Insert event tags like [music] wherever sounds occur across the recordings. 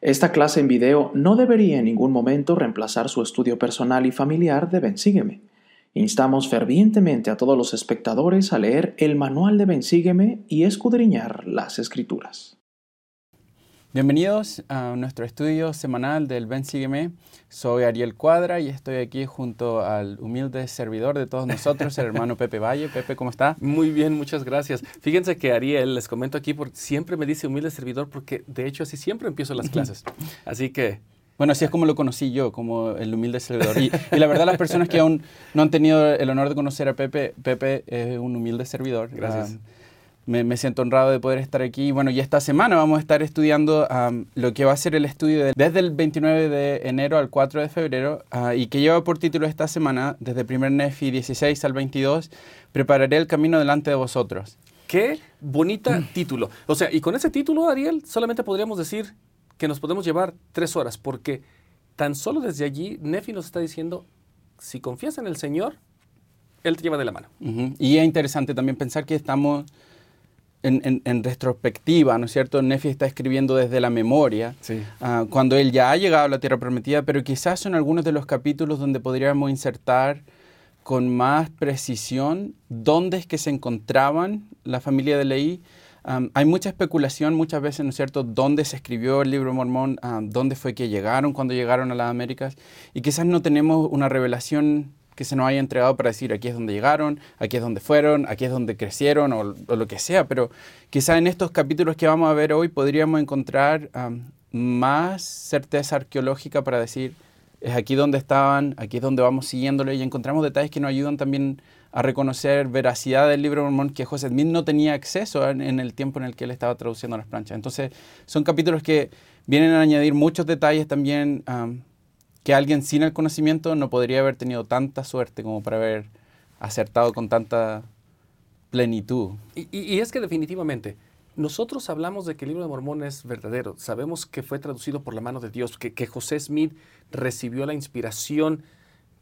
Esta clase en video no debería en ningún momento reemplazar su estudio personal y familiar de Bensígueme. Instamos fervientemente a todos los espectadores a leer el manual de Bensígueme y escudriñar las escrituras. Bienvenidos a nuestro estudio semanal del Ven Sígueme. Soy Ariel Cuadra y estoy aquí junto al humilde servidor de todos nosotros, el hermano [laughs] Pepe Valle. Pepe, ¿cómo está? Muy bien, muchas gracias. Fíjense que Ariel, les comento aquí, porque siempre me dice humilde servidor porque de hecho así siempre empiezo las clases. Así que bueno, así es como lo conocí yo, como el humilde servidor. Y, la verdad, las personas que aún no han tenido el honor de conocer a Pepe, Pepe es un humilde servidor. Gracias. Ah, me, siento honrado de poder estar aquí. Bueno, y esta semana vamos a estar estudiando lo que va a ser el estudio desde el 29 de enero al 4 de febrero ah, y que lleva por título esta semana, desde primer Nefi 16 al 22, Prepararé el camino delante de vosotros. Qué bonita título. O sea, y con ese título, Ariel, solamente podríamos decir que nos podemos llevar tres horas, porque tan solo desde allí Nefi nos está diciendo, si confías en el Señor, Él te lleva de la mano. Y es interesante también pensar que estamos en, retrospectiva, ¿no es cierto? Nefi está escribiendo desde la memoria, ah, cuando él ya ha llegado a la Tierra Prometida, pero quizás son algunos de los capítulos donde podríamos insertar con más precisión dónde es que se encontraban la familia de Leí. hay mucha especulación muchas veces, ¿no es cierto?, dónde se escribió el libro Mormón, dónde fue que llegaron cuando llegaron a las Américas, y quizás no tenemos una revelación que se nos haya entregado para decir aquí es donde llegaron, aquí es donde fueron, aquí es donde crecieron o, lo que sea, pero quizá en estos capítulos que vamos a ver hoy podríamos encontrar más certeza arqueológica para decir es aquí donde estaban, aquí es donde vamos siguiéndolo y encontramos detalles que nos ayudan también a reconocer veracidad del libro mormón que José Smith no tenía acceso en, el tiempo en el que él estaba traduciendo las planchas. Entonces son capítulos que vienen a añadir muchos detalles también que alguien sin el conocimiento no podría haber tenido tanta suerte como para haber acertado con tanta plenitud. Y, es que definitivamente, nosotros hablamos de que el libro de Mormón es verdadero, sabemos que fue traducido por la mano de Dios, que, que José Smith recibió la inspiración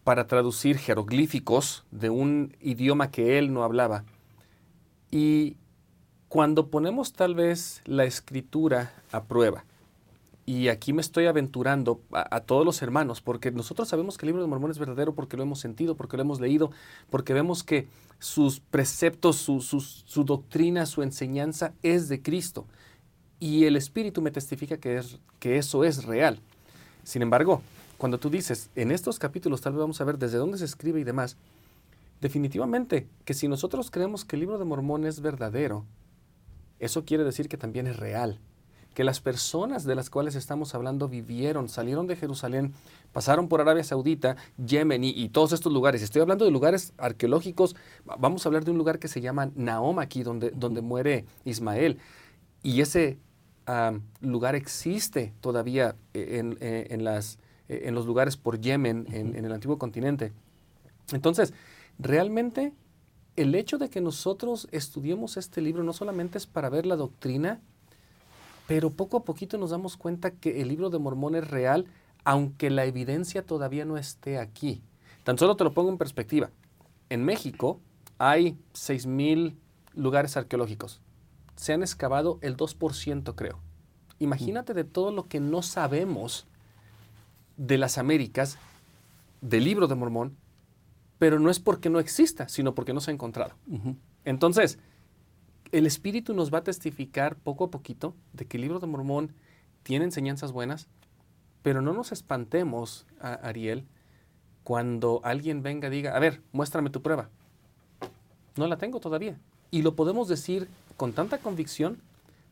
para traducir jeroglíficos de un idioma que él no hablaba. Y cuando ponemos tal vez la escritura a prueba, y aquí me estoy aventurando a, todos los hermanos, porque nosotros sabemos que el libro de Mormón es verdadero porque lo hemos sentido, porque lo hemos leído, porque vemos que sus preceptos, su, doctrina, su enseñanza es de Cristo. Y el Espíritu me testifica que, es, que eso es real. Sin embargo, cuando tú dices, en estos capítulos tal vez vamos a ver desde dónde se escribe y demás, definitivamente que si nosotros creemos que el libro de Mormón es verdadero, eso quiere decir que también es real que las personas de las cuales estamos hablando vivieron, salieron de Jerusalén, pasaron por Arabia Saudita, Yemen y, todos estos lugares. Estoy hablando de lugares arqueológicos. Vamos a hablar de un lugar que se llama Naom aquí, donde, donde muere Ismael. Y ese lugar existe todavía en, en, las, en, los lugares por Yemen, en, en el antiguo continente. Entonces, realmente el hecho de que nosotros estudiemos este libro no solamente es para ver la doctrina, pero poco a poquito nos damos cuenta que el libro de Mormón es real, aunque la evidencia todavía no esté aquí. Tan solo te lo pongo en perspectiva. En México hay 6.000 lugares arqueológicos. Se han excavado el 2%, creo. Imagínate de todo lo que no sabemos de las Américas, del libro de Mormón, pero no es porque no exista, sino porque no se ha encontrado. Entonces, el Espíritu nos va a testificar poco a poquito de que el libro de Mormón tiene enseñanzas buenas, pero no nos espantemos, Ariel, cuando alguien venga y diga, a ver, muéstrame tu prueba. No la tengo todavía. Y lo podemos decir con tanta convicción,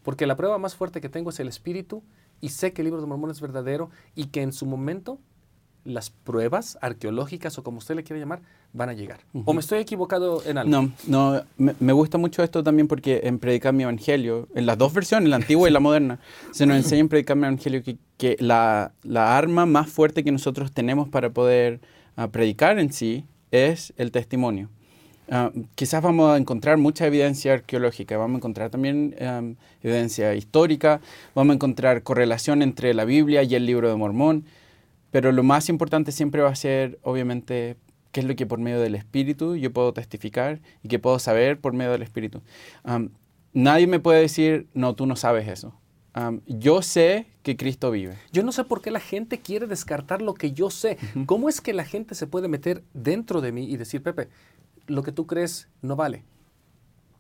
porque la prueba más fuerte que tengo es el Espíritu, y sé que el libro de Mormón es verdadero, y que en su momento las pruebas arqueológicas o como usted le quiera llamar van a llegar. ¿O me estoy equivocado en algo? No, no me, gusta mucho esto también porque en Predicar mi Evangelio, en las dos versiones, la antigua y la moderna, se nos enseña en Predicar mi Evangelio que, la, arma más fuerte que nosotros tenemos para poder ah, predicar en sí es el testimonio. Ah, quizás vamos a encontrar mucha evidencia arqueológica, vamos a encontrar también evidencia histórica, vamos a encontrar correlación entre la Biblia y el libro de Mormón, pero lo más importante siempre va a ser, obviamente, qué es lo que por medio del Espíritu yo puedo testificar y que puedo saber por medio del Espíritu. nadie me puede decir, no, tú no sabes eso. yo sé que Cristo vive. Yo no sé por qué la gente quiere descartar lo que yo sé. ¿Cómo es que la gente se puede meter dentro de mí y decir, Pepe, lo que tú crees no vale?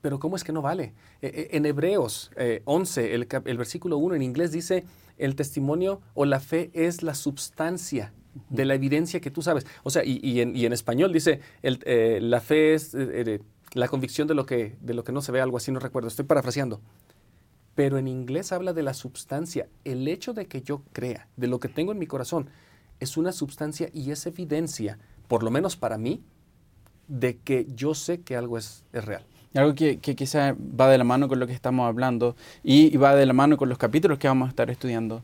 Pero ¿cómo es que no vale? E, e, en Hebreos 11, eh, el, versículo 1 en inglés dice, el testimonio o la fe es la substancia de la evidencia que tú sabes. O sea, y, en, español dice, eh, la fe es eh, la convicción de lo, que, de lo que no se ve, algo así, no recuerdo, estoy parafraseando pero en inglés habla de la sustancia. El hecho de que yo crea, de lo que tengo en mi corazón, es una sustancia y es evidencia, por lo menos para mí, de que yo sé que algo es, real. Algo que, que, quizá va de la mano con lo que estamos hablando y, va de la mano con los capítulos que vamos a estar estudiando.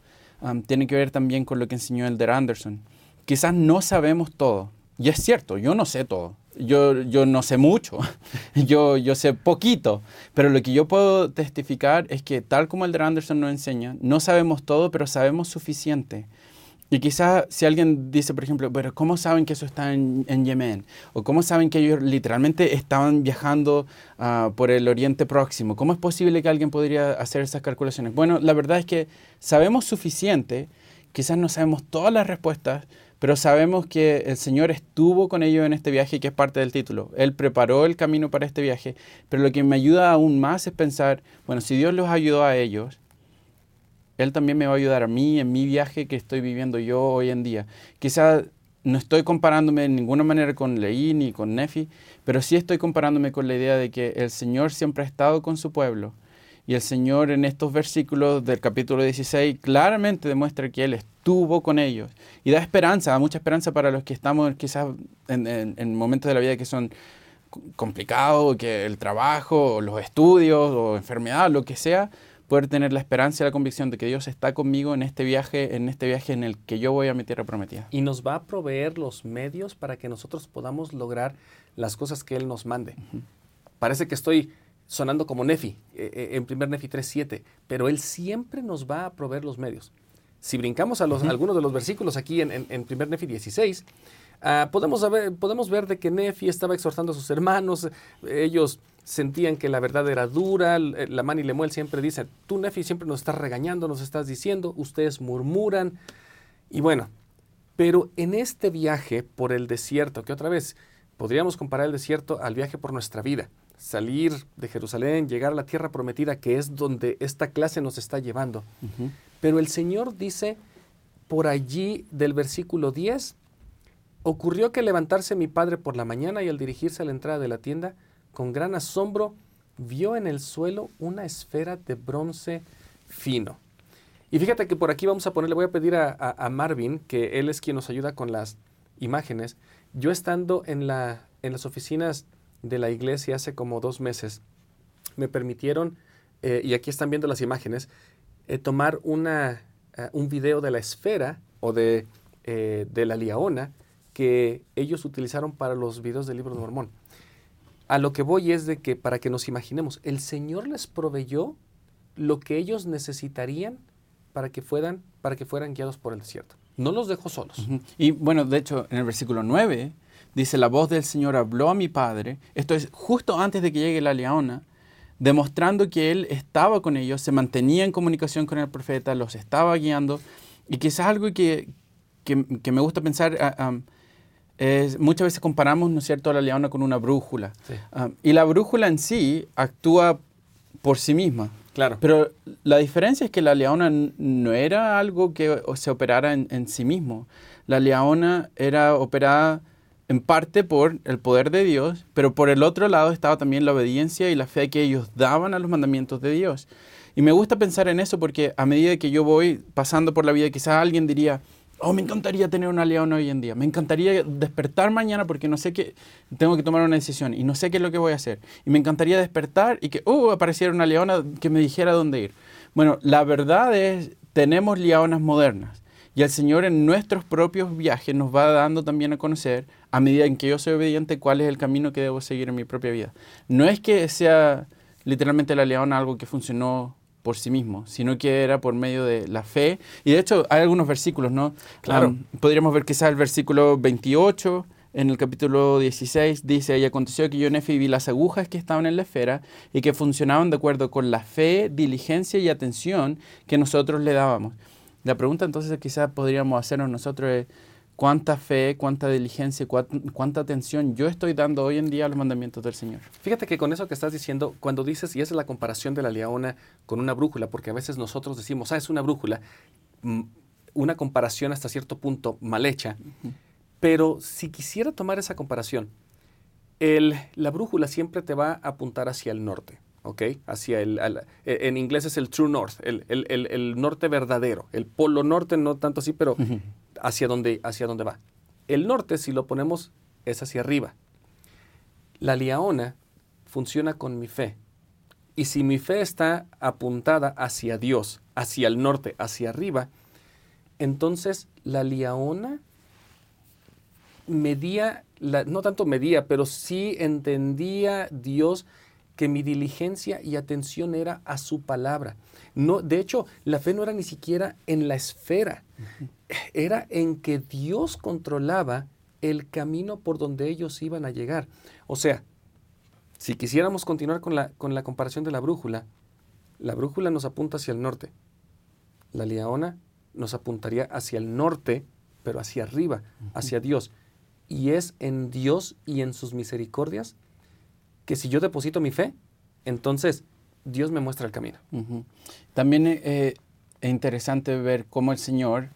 Tiene que ver también con lo que enseñó Elder Anderson. Quizás no sabemos todo. Y es cierto, yo no sé todo yo, yo no sé mucho, [laughs] yo, yo sé poquito, pero lo que yo puedo testificar es que tal como el de Anderson nos enseña, no sabemos todo, pero sabemos suficiente. Y quizás si alguien dice, por ejemplo, pero ¿cómo saben que eso está en, Yemen? ¿O cómo saben que ellos literalmente estaban viajando ah, por el Oriente Próximo? ¿Cómo es posible que alguien podría hacer esas calculaciones? Bueno, la verdad es que sabemos suficiente, quizás no sabemos todas las respuestas, pero sabemos que el Señor estuvo con ellos en este viaje, que es parte del título. Él preparó el camino para este viaje, pero lo que me ayuda aún más es pensar, bueno, si Dios los ayudó a ellos, Él también me va a ayudar a mí en mi viaje que estoy viviendo yo hoy en día. Quizás no estoy comparándome de ninguna manera con Leí ni con Nefi, pero sí estoy comparándome con la idea de que el Señor siempre ha estado con su pueblo. Y el Señor en estos versículos del capítulo 16 claramente demuestra que Él estuvo con ellos y da esperanza, da mucha esperanza para los que estamos quizás en, momentos de la vida que son complicados, que el trabajo, los estudios, o enfermedad, lo que sea, poder tener la esperanza y la convicción de que Dios está conmigo en este viaje, en este viaje en el que yo voy a mi tierra prometida. Y nos va a proveer los medios para que nosotros podamos lograr las cosas que Él nos mande. Parece que estoy sonando como Nefi, eh, eh, en primer Nefi 3.7, pero Él siempre nos va a proveer los medios. Si brincamos a, los, algunos de los versículos aquí en, en, primer Nefi 16, ah, podemos, podemos ver de que Nefi estaba exhortando a sus hermanos, ellos sentían que la verdad era dura, la Mani Lemuel siempre dice, tú Nefi siempre nos estás regañando, nos estás diciendo, ustedes murmuran, y bueno, pero en este viaje por el desierto, que otra vez podríamos comparar el desierto al viaje por nuestra vida, salir de Jerusalén, llegar a la tierra prometida, que es donde esta clase nos está llevando. Pero el Señor dice por allí del versículo 10, ocurrió que levantarse mi padre por la mañana y al dirigirse a la entrada de la tienda, con gran asombro, vio en el suelo una esfera de bronce fino. Y fíjate que por aquí vamos a ponerle, voy a pedir a, Marvin, que él es quien nos ayuda con las imágenes. Yo estando en, la, en las oficinas de la iglesia hace como dos meses, me permitieron, eh, y aquí están viendo las imágenes, eh, tomar una, eh, un video de la esfera o de, de, la liaona que ellos utilizaron para los videos del libro de Mormón. A lo que voy es de que para que nos imaginemos, el Señor les proveyó lo que ellos necesitarían para que fueran, para que fueran guiados por el desierto. No los dejó solos. Y bueno, de hecho, en el versículo 9 dice, la voz del Señor habló a mi padre. Esto es justo antes de que llegue la leona demostrando que él estaba con ellos, se mantenía en comunicación con el profeta, los estaba guiando. Y quizás algo que, me gusta pensar ah, es, muchas veces comparamos, ¿no es cierto?, a la leona con una brújula. y la brújula en sí actúa por sí misma. Claro. Pero la diferencia es que la leona no era algo que se operara en, en sí mismo. La leona era operada en parte por el poder de Dios, pero por el otro lado estaba también la obediencia y la fe que ellos daban a los mandamientos de Dios. Y me gusta pensar en eso porque a medida que yo voy pasando por la vida, quizás alguien diría, oh, me encantaría tener una leona hoy en día, me encantaría despertar mañana porque no sé qué, tengo que tomar una decisión y no sé qué es lo que voy a hacer. Y me encantaría despertar y que, oh, apareciera una leona que me dijera dónde ir. Bueno, la verdad es, tenemos leonas modernas y el Señor en nuestros propios viajes nos va dando también a conocer a medida en que yo soy obediente, cuál es el camino que debo seguir en mi propia vida. No es que sea literalmente la leona algo que funcionó por sí mismo, sino que era por medio de la fe. Y de hecho hay algunos versículos, ¿no? Claro. podríamos ver quizás el versículo 28, en el capítulo 16 dice, y aconteció que yo Nefi vi las agujas que estaban en la esfera y que funcionaban de acuerdo con la fe, diligencia y atención que nosotros le dábamos. La pregunta entonces quizás podríamos hacernos nosotros es, ¿cuánta fe, cuánta diligencia, cuánta, atención yo estoy dando hoy en día a los mandamientos del Señor? Fíjate que con eso que estás diciendo, cuando dices, y esa es la comparación de la leona con una brújula, porque a veces nosotros decimos, ah, es una brújula, mm, una comparación hasta cierto punto mal hecha. Pero si quisiera tomar esa comparación, el, la brújula siempre te va a apuntar hacia el norte, ¿ok? Hacia el, e, en inglés es el true north, el, el, norte verdadero, el polo norte no tanto así, pero hacia donde, hacia va. El norte, si lo ponemos, es hacia arriba. La liaona funciona con mi fe. Y si mi fe está apuntada hacia Dios, hacia el norte, hacia arriba, entonces la liaona medía, no tanto medía, pero sí entendía Dios que mi diligencia y atención era a su palabra. No, de hecho, la fe no era ni siquiera en la esfera, era en que Dios controlaba el camino por donde ellos iban a llegar. O sea, si quisiéramos continuar con la, con la comparación de la brújula, la brújula nos apunta hacia el norte, la liaona nos apuntaría hacia el norte, pero hacia arriba, hacia Dios y es en Dios y en sus misericordias que si yo deposito mi fe, entonces Dios me muestra el camino. También eh, es interesante ver cómo el Señor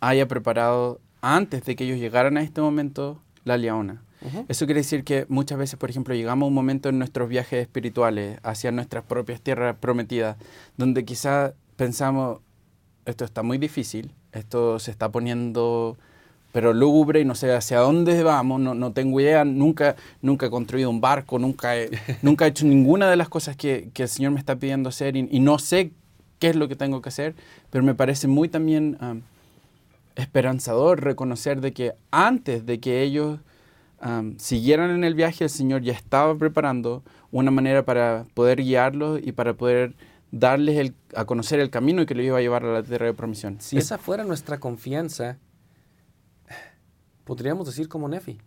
haya preparado antes de que ellos llegaran a este momento la leona. Eso quiere decir que muchas veces, por ejemplo, llegamos a un momento en nuestros viajes espirituales hacia nuestras propias tierras prometidas, donde quizá pensamos, esto está muy difícil, esto se está poniendo pero lúgubre y no sé hacia dónde vamos, no, no, tengo idea, nunca, nunca he construido un barco, nunca he, [laughs] nunca he hecho ninguna de las cosas que, que el Señor me está pidiendo hacer y, no sé qué es lo que tengo que hacer, pero me parece muy también esperanzador reconocer de que antes de que ellos siguieran en el viaje, el Señor ya estaba preparando una manera para poder guiarlos y para poder darles el, a conocer el camino y que los iba a llevar a la tierra de promisión. Si esa fuera nuestra confianza, podríamos decir como Nefi,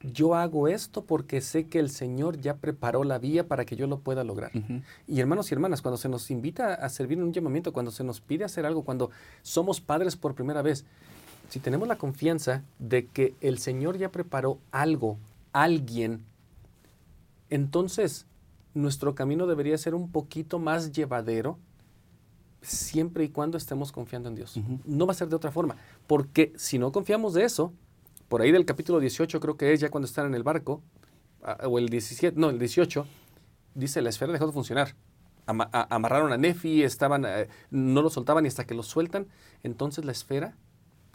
yo hago esto porque sé que el Señor ya preparó la vía para que yo lo pueda lograr. Y hermanos y hermanas, cuando se nos invita a servir en un llamamiento, cuando se nos pide hacer algo, cuando somos padres por primera vez, si tenemos la confianza de que el Señor ya preparó algo, alguien, entonces nuestro camino debería ser un poquito más llevadero siempre y cuando estemos confiando en Dios. No va a ser de otra forma, porque si no confiamos de eso, por ahí del capítulo 18 creo que es ya cuando están en el barco, o el 17, no, el 18, dice la esfera dejó de funcionar. amarraron a Nefi, estaban, eh, no lo soltaban y hasta que lo sueltan, entonces la esfera,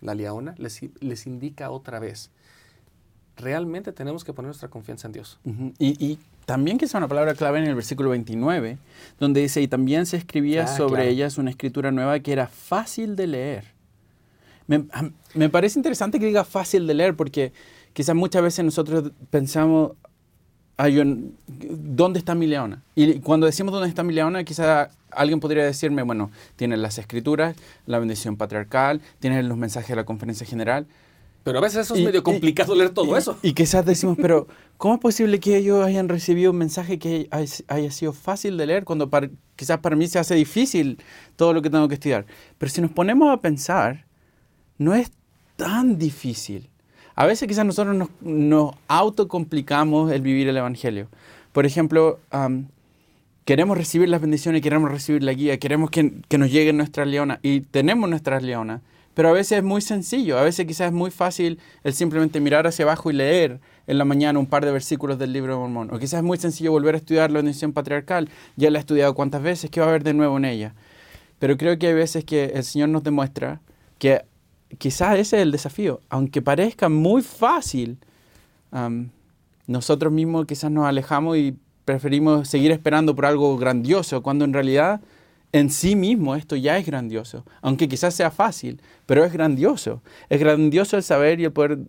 la leona, les, les indica otra vez. Realmente tenemos que poner nuestra confianza en Dios. y, y, también que es una palabra clave en el versículo 29, donde dice, y también se escribía ah, sobre ellas una escritura nueva que era fácil de leer me, parece interesante que diga fácil de leer porque quizás muchas veces nosotros pensamos, ¿dónde está mi leona? Y cuando decimos dónde está mi leona, quizás alguien podría decirme, bueno, tienes las escrituras, la bendición patriarcal, tienes los mensajes de la conferencia general. Pero a veces eso es medio complicado leer todo eso. Y quizás decimos, pero ¿cómo es posible que ellos hayan recibido un mensaje que haya sido fácil de leer cuando quizás para mí se hace difícil todo lo que tengo que estudiar? Pero si nos ponemos a pensar, no es tan difícil. A veces quizás nosotros nos, nos autocomplicamos el vivir el Evangelio. Por ejemplo, queremos recibir las bendiciones, queremos recibir la guía, queremos que, que nos llegue nuestra leona y tenemos nuestras leonas, pero a veces es muy sencillo, a veces quizás es muy fácil el simplemente mirar hacia abajo y leer en la mañana un par de versículos del libro de Mormón. O quizás es muy sencillo volver a estudiar la bendición patriarcal, ya la he estudiado cuántas veces, ¿qué va a haber de nuevo en ella? Pero creo que hay veces que el Señor nos demuestra que quizás ese es el desafío. Aunque parezca muy fácil, nosotros mismos quizás nos alejamos y preferimos seguir esperando por algo grandioso, cuando en realidad en sí mismo esto ya es grandioso. Aunque quizás sea fácil, pero es grandioso. Es grandioso el saber y el poder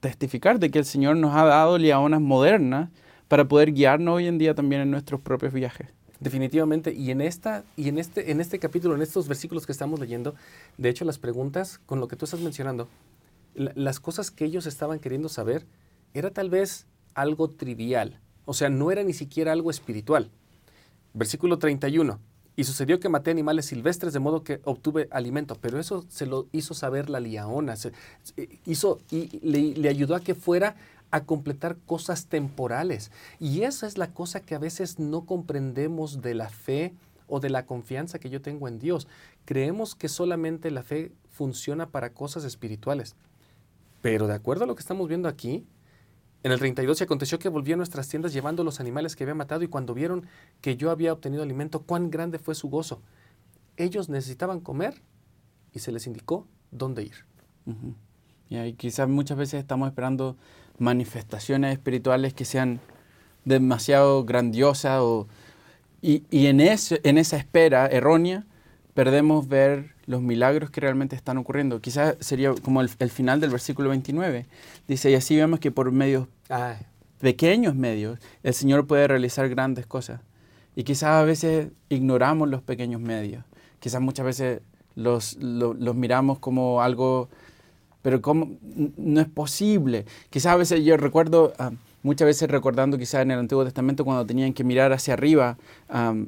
testificar de que el Señor nos ha dado liaonas modernas para poder guiarnos hoy en día también en nuestros propios viajes. Definitivamente, y en esta y en este en este capítulo, en estos versículos que estamos leyendo, de hecho las preguntas con lo que tú estás mencionando, las cosas que ellos estaban queriendo saber era tal vez algo trivial, o sea, no era ni siquiera algo espiritual. Versículo 31. Y sucedió que maté animales silvestres de modo que obtuve alimento, pero eso se lo hizo saber la liaona, hizo, y le, le ayudó a que fuera a completar cosas temporales. Y esa es la cosa que a veces no comprendemos de la fe o de la confianza que yo tengo en Dios. Creemos que solamente la fe funciona para cosas espirituales. Pero de acuerdo a lo que estamos viendo aquí, en el 32 se aconteció que volví a nuestras tiendas llevando los animales que había matado y cuando vieron que yo había obtenido alimento, cuán grande fue su gozo. Ellos necesitaban comer y se les indicó dónde ir. Y quizás muchas veces estamos esperando manifestaciones espirituales que sean demasiado grandiosas o, y, y en, ese, en esa espera errónea perdemos ver los milagros que realmente están ocurriendo. Quizás sería como el, final del versículo 29. Dice, y así vemos que por medios, pequeños medios, el Señor puede realizar grandes cosas. Y quizás a veces ignoramos los pequeños medios. Quizás muchas veces los, los, miramos como algo, pero como no es posible. Quizás a veces yo recuerdo... Ah, muchas veces recordando quizás en el Antiguo Testamento cuando tenían que mirar hacia arriba,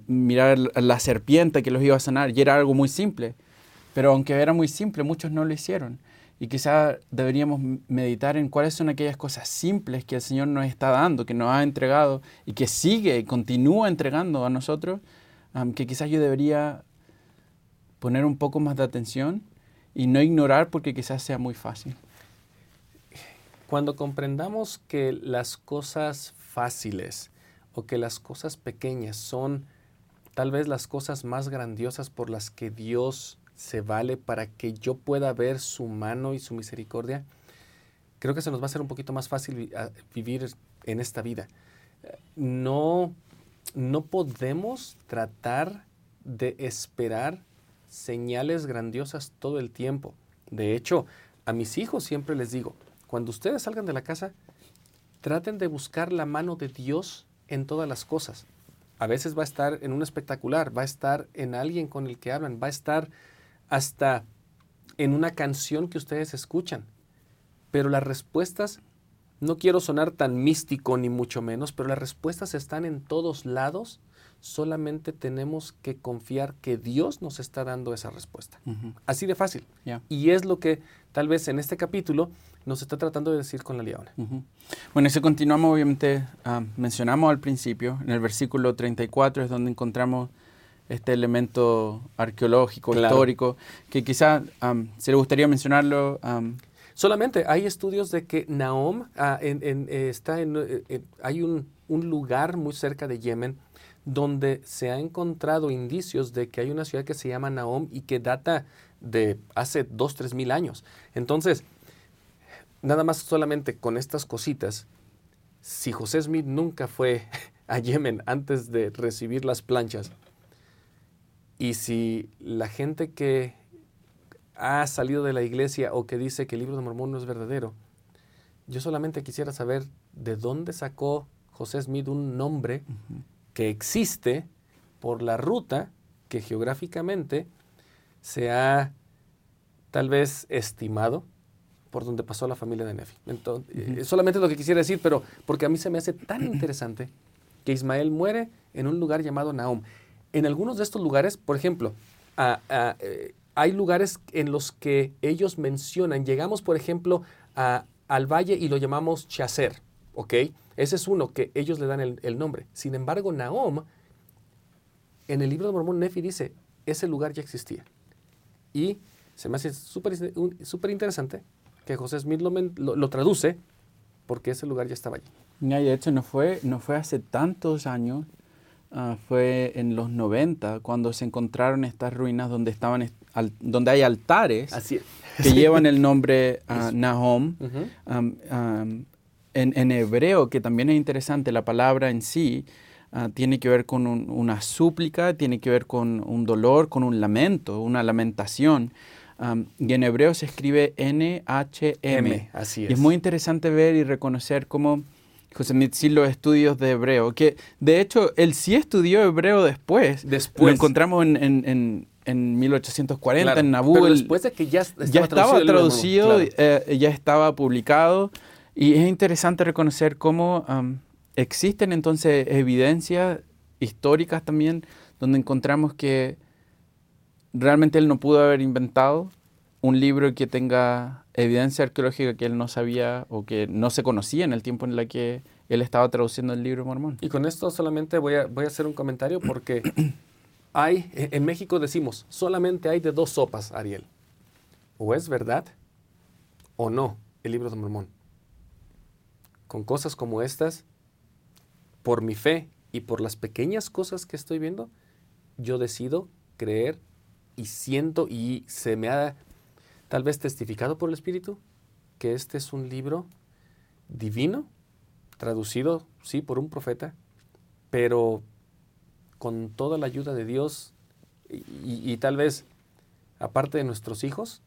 mirar la serpiente que los iba a sanar, y era algo muy simple. Pero aunque era muy simple, muchos no lo hicieron. Y quizás deberíamos meditar en cuáles son aquellas cosas simples que el Señor nos está dando, que nos ha entregado y que sigue continúa entregando a nosotros, que quizás yo debería poner un poco más de atención y no ignorar porque quizás sea muy fácil. Cuando comprendamos que las cosas fáciles o que las cosas pequeñas son tal vez las cosas más grandiosas por las que Dios se vale para que yo pueda ver su mano y su misericordia, creo que se nos va a hacer un poquito más fácil vivir en esta vida. No, no podemos tratar de esperar señales grandiosas todo el tiempo. De hecho, a mis hijos siempre les digo, cuando ustedes salgan de la casa, traten de buscar la mano de Dios en todas las cosas. A veces va a estar en un espectacular, va a estar en alguien con el que hablan, va a estar hasta en una canción que ustedes escuchan. Pero las respuestas, no quiero sonar tan místico ni mucho menos, pero las respuestas están en todos lados solamente tenemos que confiar que Dios nos está dando esa respuesta. Así de fácil. Y es lo que tal vez en este capítulo nos está tratando de decir con la leona. Bueno, si continuamos, obviamente, ah, mencionamos al principio, en el versículo 34 es donde encontramos este elemento arqueológico, histórico, que quizá se le gustaría mencionarlo. Solamente hay estudios de que Naom ah, eh, está en, eh, hay un, un lugar muy cerca de Yemen donde se ha encontrado indicios de que hay una ciudad que se llama Naom y que data de hace dos, tres mil años. Entonces, nada más solamente con estas cositas, si José Smith nunca fue [laughs] a Yemen antes de recibir las planchas, y si la gente que ha salido de la iglesia o que dice que el libro de Mormón no es verdadero, yo solamente quisiera saber de dónde sacó José Smith un nombre que existe por la ruta que geográficamente se ha tal vez estimado por donde pasó la familia de Nefi. Entonces, eh, Solamente lo que quisiera decir, pero porque a mí se me hace tan interesante que Ismael muere en un lugar llamado Naum. En algunos de estos lugares, por ejemplo, eh, hay lugares en los que ellos mencionan, llegamos por ejemplo al valle y lo llamamos Chaser, ¿ok? Ese es uno que ellos le dan el, nombre. Sin embargo, Nahom, en el libro de Mormón, Nefi dice, ese lugar ya existía. Y se me hace súper interesante que José Smith lo, traduce porque ese lugar ya estaba allí. Y de hecho no fue, no fue hace tantos años, ah, fue en los 90 cuando se encontraron estas ruinas donde, estaban, donde hay altares que [laughs] llevan el nombre uh, Nahom en, hebreo, que también es interesante, la palabra en sí ah, tiene que ver con una súplica, tiene que ver con un dolor, con un lamento, una lamentación. y en hebreo se escribe N-H-M. Así es. Y es muy interesante ver y reconocer cómo José sí los estudios de hebreo, que de hecho él sí estudió hebreo después. Después. Lo encontramos en, en 1840 en Nabú. Pero después de que ya, estaba ya estaba traducido, eh, ya estaba publicado Y es interesante reconocer cómo existen entonces evidencias históricas también donde encontramos que realmente él no pudo haber inventado un libro que tenga evidencia arqueológica que él no sabía o que no se conocía en el tiempo en el que él estaba traduciendo el libro mormón. Y con esto solamente voy a, voy a hacer un comentario porque [clears throat] hay, en México decimos, solamente hay de dos sopas, Ariel. O es verdad o no el libro de Mormón. Con cosas como estas, por mi fe y por las pequeñas cosas que estoy viendo, yo decido creer y siento y se me ha tal vez testificado por el Espíritu que este es un libro divino, traducido, sí, por un profeta, pero con toda la ayuda de Dios y, tal vez, aparte de nuestros hijos,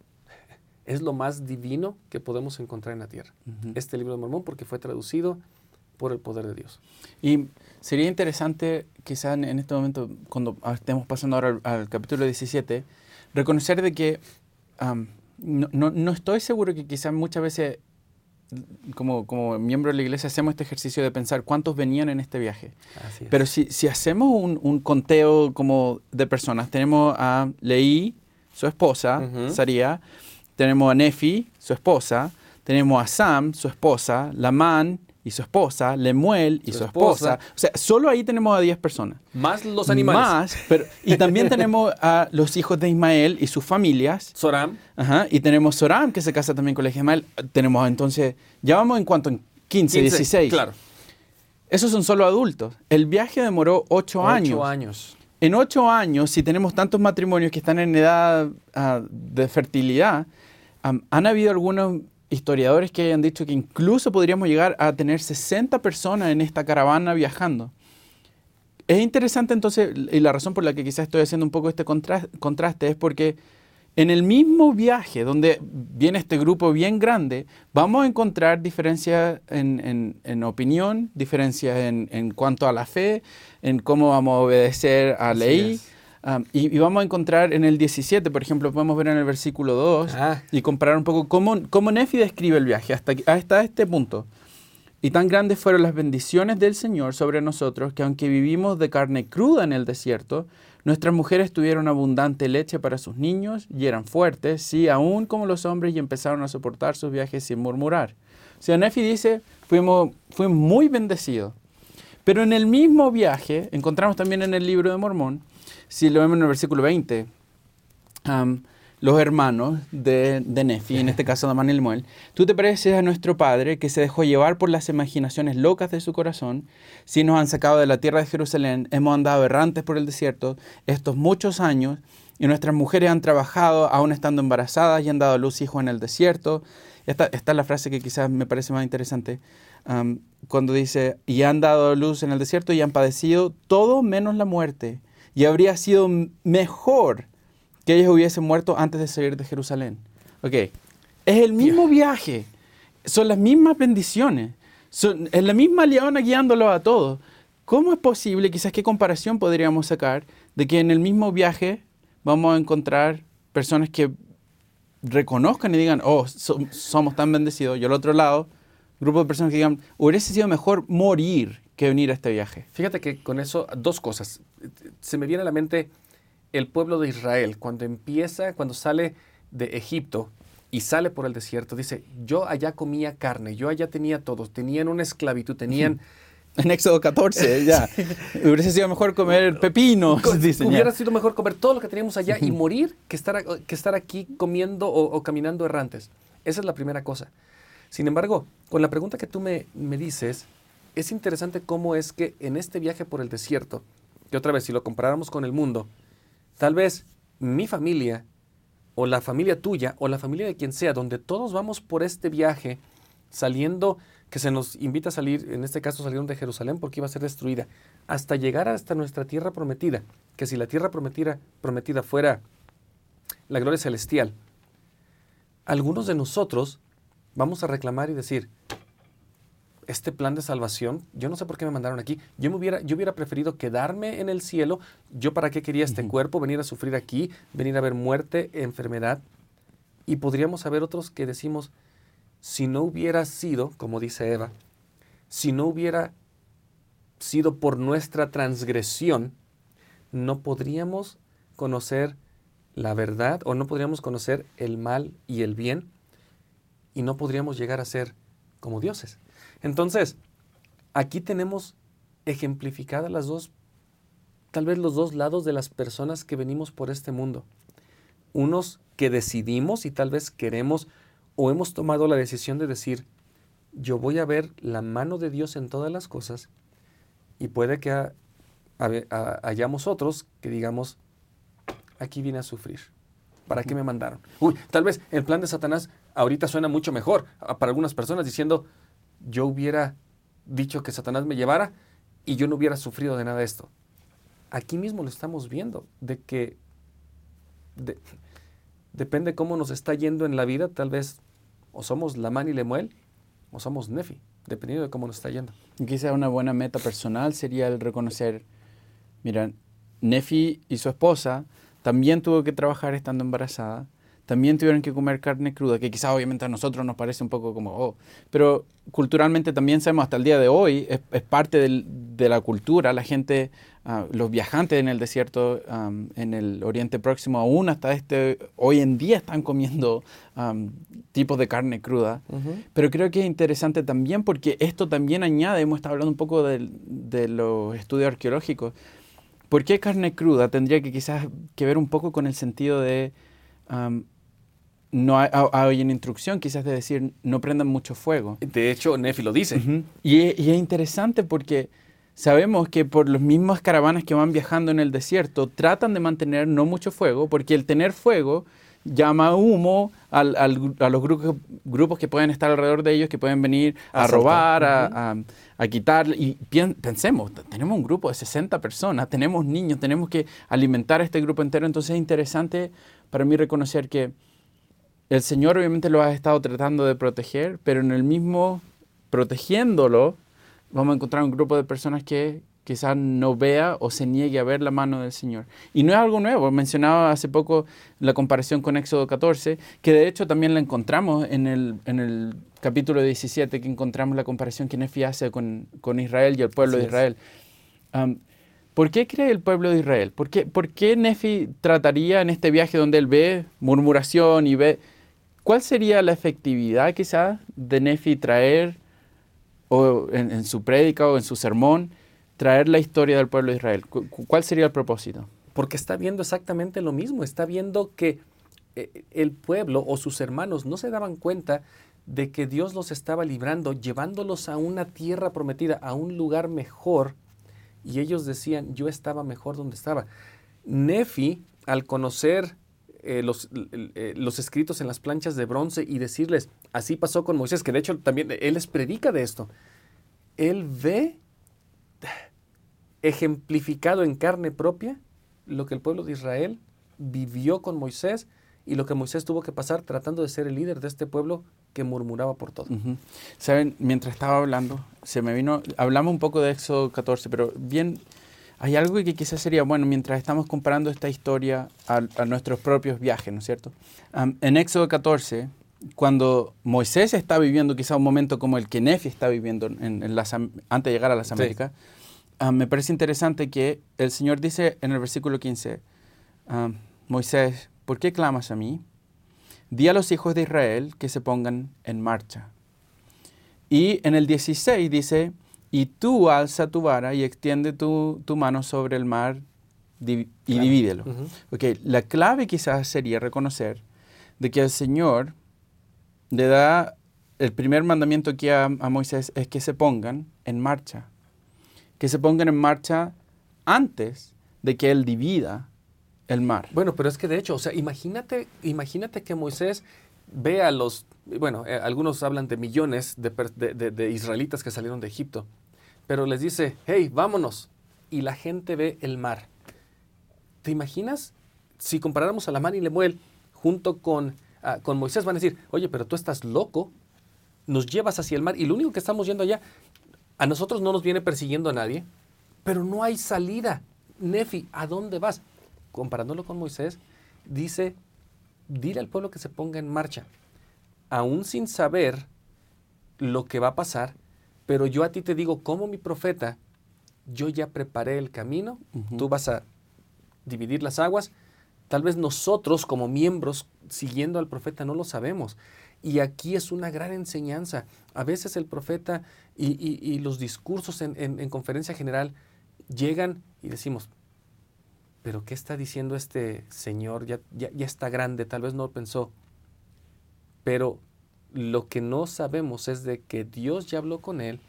es lo más divino que podemos encontrar en la tierra. Este libro de Mormón, porque fue traducido por el poder de Dios. Y sería interesante, quizá en, este momento, cuando estemos pasando ahora al, capítulo 17, reconocer de que no, estoy seguro que quizás muchas veces como, como miembro de la iglesia hacemos este ejercicio de pensar cuántos venían en este viaje. Pero si, si hacemos un, conteo como de personas, tenemos a Leí, su esposa, Saría, tenemos a Nefi, su esposa, tenemos a Sam, su esposa, Lamán, y su esposa, Lemuel y su, esposa. O sea, solo ahí tenemos a 10 personas. Más los animales. Más, pero, y también [laughs] tenemos a los hijos de Ismael y sus familias. Soram. Ajá, y tenemos Soram, que se casa también con la hija de Ismael. Tenemos entonces, ya vamos en cuanto, en 15, 16. Claro. Esos son solo adultos. El viaje demoró 8 años. 8 años. En 8 años, si tenemos tantos matrimonios que están en edad ah, de fertilidad, han habido algunos historiadores que hayan dicho que incluso podríamos llegar a tener 60 personas en esta caravana viajando. Es interesante entonces, y la razón por la que quizás estoy haciendo un poco este contraste es porque en el mismo viaje donde viene este grupo bien grande, vamos a encontrar diferencias en, opinión, diferencias en, cuanto a la fe, en cómo vamos a obedecer a la y, vamos a encontrar en el 17, por ejemplo, podemos ver en el versículo 2 ah. y comparar un poco cómo, cómo Nefi describe el viaje hasta, hasta este punto. Y tan grandes fueron las bendiciones del Señor sobre nosotros que aunque vivimos de carne cruda en el desierto, nuestras mujeres tuvieron abundante leche para sus niños y eran fuertes, sí, aún como los hombres, y empezaron a soportar sus viajes sin murmurar. O sea, Nefi dice, fuimos, fue muy bendecido. Pero en el mismo viaje, encontramos también en el libro de Mormón, si lo vemos en el versículo 20, los hermanos de, Nefi, en este caso Damán y Muel, tú te pareces a nuestro padre que se dejó llevar por las imaginaciones locas de su corazón, si nos han sacado de la tierra de Jerusalén, hemos andado errantes por el desierto estos muchos años, y nuestras mujeres han trabajado aún estando embarazadas y han dado a luz hijos en el desierto. Esta, esta es la frase que quizás me parece más interesante, cuando dice, y han dado luz en el desierto y han padecido todo menos la muerte y habría sido mejor que ellos hubiesen muerto antes de salir de Jerusalén. Ok, es el mismo viaje, son las mismas bendiciones, son, es la misma leona guiándolo a todos. ¿Cómo es posible, quizás qué comparación podríamos sacar de que en el mismo viaje vamos a encontrar personas que reconozcan y digan, oh, somos tan bendecidos, y al otro lado, grupo de personas que digan, hubiese sido mejor morir que venir a este viaje. Fíjate que con eso, dos cosas. Se me viene a la mente el pueblo de Israel, cuando empieza, cuando sale de Egipto y sale por el desierto, dice, yo allá comía carne, yo allá tenía todo, tenían una esclavitud, tenían... [laughs] En Éxodo 14, ya. [laughs] Hubiese sido mejor comer pepinos. [laughs] Hubiera sido mejor comer todo lo que teníamos allá y morir que estar, que estar aquí comiendo o, caminando errantes. Esa es la primera cosa. Sin embargo, con la pregunta que tú me, me dices, es interesante cómo es que en este viaje por el desierto, que otra vez si lo comparáramos con el mundo, tal vez mi familia o la familia tuya o la familia de quien sea, donde todos vamos por este viaje saliendo, que se nos invita a salir, en este caso salieron de Jerusalén porque iba a ser destruida, hasta llegar hasta nuestra tierra prometida, que si la tierra prometida, prometida fuera la gloria celestial, algunos de nosotros vamos a reclamar y decir, este plan de salvación, yo no sé por qué me mandaron aquí, yo, me hubiera, yo hubiera preferido quedarme en el cielo, yo para qué quería este cuerpo, venir a sufrir aquí, venir a ver muerte, enfermedad, y podríamos haber otros que decimos, si no hubiera sido, como dice Eva, si no hubiera sido por nuestra transgresión, no podríamos conocer la verdad o no podríamos conocer el mal y el bien y no podríamos llegar a ser como dioses. Entonces, aquí tenemos ejemplificadas las dos, tal vez los dos lados de las personas que venimos por este mundo. Unos que decidimos y tal vez queremos o hemos tomado la decisión de decir, yo voy a ver la mano de Dios en todas las cosas y puede que hayamos otros que digamos, aquí vine a sufrir. ¿Para qué me mandaron? Uy, tal vez el plan de Satanás ahorita suena mucho mejor para algunas personas diciendo, yo hubiera dicho que Satanás me llevara y yo no hubiera sufrido de nada de esto. Aquí mismo lo estamos viendo, de que depende cómo nos está yendo en la vida, tal vez o somos Lamán y Lemuel o somos Nefi, dependiendo de cómo nos está yendo. Quizá una buena meta personal sería el reconocer, mira, Nefi y su esposa también tuvo que trabajar estando embarazada, también tuvieron que comer carne cruda, que quizás obviamente a nosotros nos parece un poco como, oh, pero culturalmente también sabemos hasta el día de hoy, es, parte de la cultura, la gente, ah, los viajantes en el desierto, en el Oriente Próximo, aún hasta este, hoy en día están comiendo tipos de carne cruda, pero creo que es interesante también porque esto también añade, hemos estado hablando un poco de, de los estudios arqueológicos, ¿Por qué carne cruda? Tendría que quizás que ver un poco con el sentido de... no hay, una instrucción quizás de decir no prendan mucho fuego. De hecho, Nefi lo dice. y, es, interesante porque sabemos que por las mismas caravanas que van viajando en el desierto tratan de mantener no mucho fuego porque el tener fuego llama humo a los grupos, grupos que pueden estar alrededor de ellos, que pueden venir a, robar, a, quitar. Y pensemos, tenemos un grupo de 60 personas, tenemos niños, tenemos que alimentar a este grupo entero. Entonces es interesante para mí reconocer que el Señor obviamente lo ha estado tratando de proteger, pero en el mismo protegiéndolo, vamos a encontrar un grupo de personas que quizás no vea o se niegue a ver la mano del Señor. Y no es algo nuevo, mencionaba hace poco la comparación con Éxodo 14, que de hecho también la encontramos en el, en el capítulo 17, que encontramos la comparación que Nefi hace con, con Israel y el pueblo de Israel. ¿Por qué cree el pueblo de Israel? ¿Por qué, ¿Por qué Nefi trataría en este viaje donde él ve murmuración y ve... ¿Cuál sería la efectividad quizás de Nefi traer o en, en su prédica o en su sermón traer la historia del pueblo de Israel? ¿Cuál sería el propósito? Porque está viendo exactamente lo mismo, está viendo que eh, el pueblo o sus hermanos no se daban cuenta de que Dios los estaba librando, llevándolos a una tierra prometida, a un lugar mejor, y ellos decían, yo estaba mejor donde estaba. Nefi, al conocer eh, los, eh, los, escritos en las planchas de bronce y decirles, así pasó con Moisés, que de hecho también él les predica de esto, él ve [sighs] ejemplificado en carne propia lo que el pueblo de Israel vivió con Moisés y lo que Moisés tuvo que pasar tratando de ser el líder de este pueblo que murmuraba por todo. Saben, mientras estaba hablando, se me vino, hablamos un poco de Éxodo 14, pero bien, hay algo que quizás sería bueno mientras estamos comparando esta historia a, nuestros propios viajes, ¿no es cierto? en Éxodo 14, cuando Moisés está viviendo quizá un momento como el que Nefi está viviendo en, las, antes de llegar a las Américas, me parece interesante que el Señor dice en el versículo 15, ah, Moisés, ¿por qué clamas a mí? Di a los hijos de Israel que se pongan en marcha. Y en el 16 dice, y tú alza tu vara y extiende tu, mano sobre el mar y divídelo. La clave quizás sería reconocer de que el Señor le da el primer mandamiento que a, a Moisés es que se pongan en marcha que se pongan en marcha antes de que Él divida el mar. Bueno, pero es que de hecho, o sea, imagínate, imagínate que Moisés ve a los, bueno, eh, algunos hablan de millones de, israelitas que salieron de Egipto, pero les dice, hey, vámonos, y la gente ve el mar. ¿Te imaginas? Si comparáramos a la mar y Lemuel junto con, ah, con Moisés, van a decir, oye, pero tú estás loco, nos llevas hacia el mar y lo único que estamos yendo allá a nosotros no nos viene persiguiendo a nadie, pero no hay salida. Nefi, ¿a dónde vas? Comparándolo con Moisés, dice, dile al pueblo que se ponga en marcha. aún sin saber lo que va a pasar, pero yo a ti te digo, como mi profeta, yo ya preparé el camino, tú vas a dividir las aguas. Tal vez nosotros como miembros siguiendo al profeta no lo sabemos. Y aquí es una gran enseñanza. A veces el profeta y, los discursos en, conferencia general llegan y decimos, pero ¿qué está diciendo este señor? Ya, ya, ya está grande, tal vez no lo pensó. Pero lo que no sabemos es de que Dios ya habló con él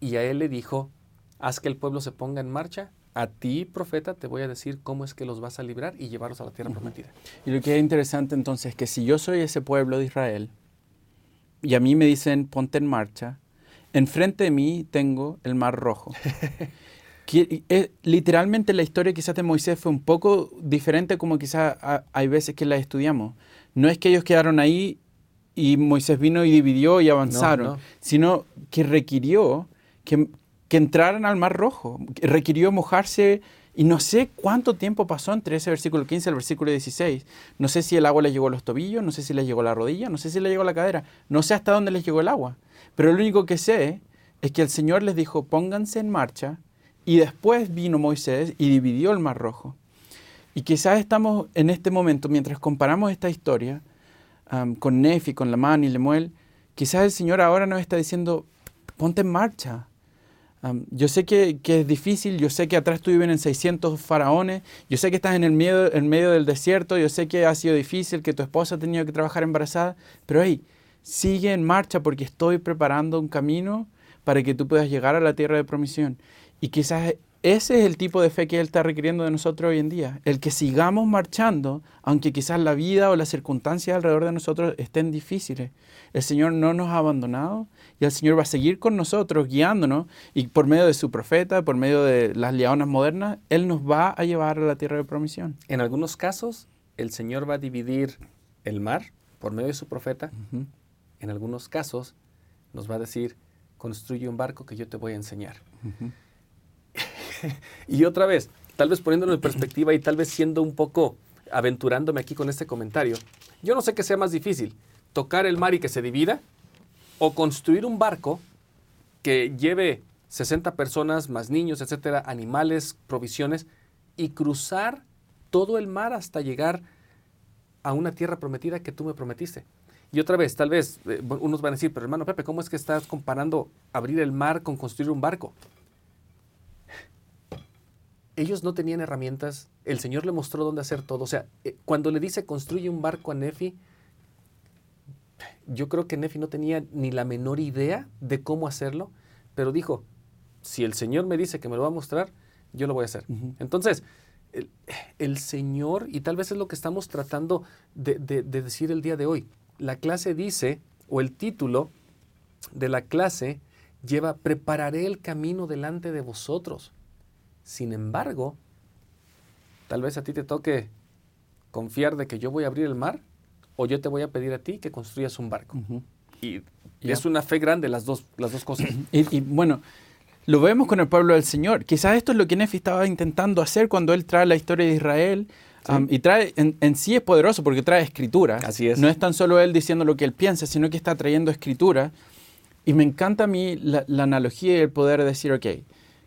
y a él le dijo, haz que el pueblo se ponga en marcha. A ti, profeta, te voy a decir cómo es que los vas a librar y llevarlos a la tierra prometida. Y lo que es interesante entonces es que si yo soy ese pueblo de Israel y a mí me dicen ponte en marcha, enfrente de mí tengo el mar rojo. [laughs] Eh, literalmente la historia quizás de Moisés fue un poco diferente como quizás hay veces que la estudiamos. No es que ellos quedaron ahí y Moisés vino y dividió y avanzaron, sino que requirió que, que entraran al Mar Rojo, requirió mojarse y no sé cuánto tiempo pasó entre ese versículo 15 y el versículo 16. No sé si el agua les llegó a los tobillos, no sé si les llegó a la rodilla, no sé si les llegó a la cadera, no sé hasta dónde les llegó el agua. Pero lo único que sé es que el Señor les dijo, pónganse en marcha, y después vino Moisés y dividió el Mar Rojo. Y quizás estamos en este momento, mientras comparamos esta historia, con Nefi, con Lamán y Lemuel, quizás el Señor ahora nos está diciendo, ponte en marcha. yo sé que, es difícil, yo sé que atrás tú viven en 600 faraones, yo sé que estás en el medio, en medio del desierto, yo sé que ha sido difícil, que tu esposa ha tenido que trabajar embarazada, pero hey, sigue en marcha porque estoy preparando un camino para que tú puedas llegar a la tierra de promisión. Y quizás ese es el tipo de fe que Él está requiriendo de nosotros hoy en día. El que sigamos marchando, aunque quizás la vida o las circunstancias alrededor de nosotros estén difíciles. El Señor no nos ha abandonado y el Señor va a seguir con nosotros, guiándonos. Y por medio de su profeta, por medio de las leonas modernas, Él nos va a llevar a la tierra de promisión. En algunos casos, el Señor va a dividir el mar por medio de su profeta. En algunos casos, nos va a decir, construye un barco que yo te voy a enseñar. [laughs] y otra vez, tal vez poniéndolo en perspectiva y tal vez siendo un poco aventurándome aquí con este comentario, yo no sé qué sea más difícil, tocar el mar y que se divida o construir un barco que lleve 60 personas, más niños, etcétera, animales, provisiones, y cruzar todo el mar hasta llegar a una tierra prometida que tú me prometiste. Y otra vez, tal vez eh, unos van a decir, pero hermano Pepe, ¿cómo es que estás comparando abrir el mar con construir un barco? Ellos no tenían herramientas, el Señor le mostró dónde hacer todo. O sea, eh, cuando le dice construye un barco a Nefi, yo creo que Nefi no tenía ni la menor idea de cómo hacerlo, pero dijo, si el Señor me dice que me lo va a mostrar, yo lo voy a hacer. Entonces, el, Señor, y tal vez es lo que estamos tratando de decir el día de hoy, la clase dice, o el título de la clase lleva, prepararé el camino delante de vosotros. Sin embargo, tal vez a ti te toque confiar de que yo voy a abrir el mar o yo te voy a pedir a ti que construyas un barco. Y es una fe grande las dos, las dos cosas. [clears throat] y, bueno, lo vemos con el pueblo del Señor. Quizás esto es lo que Nefi estaba intentando hacer cuando él trae la historia de Israel. Um, y trae, en, sí es poderoso porque trae escritura. Así es. No es tan solo él diciendo lo que él piensa, sino que está trayendo escritura. Y me encanta a mí la, la analogía y el poder de decir, ok,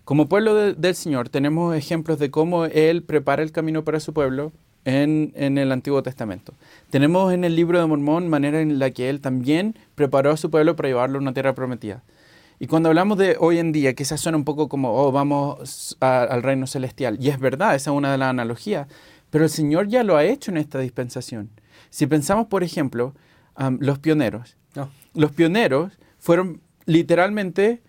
como pueblo del Señor tenemos ejemplos de cómo Él prepara el camino para su pueblo en, el Antiguo Testamento. Tenemos en el libro de Mormón manera en la que Él también preparó a su pueblo para llevarlo a una tierra prometida. Y cuando hablamos de hoy en día, quizás suena un poco como, oh, vamos al reino celestial. Y es verdad, esa es una de las analogías. Pero el Señor ya lo ha hecho en esta dispensación. Si pensamos, por ejemplo, los pioneros. Los pioneros fueron literalmente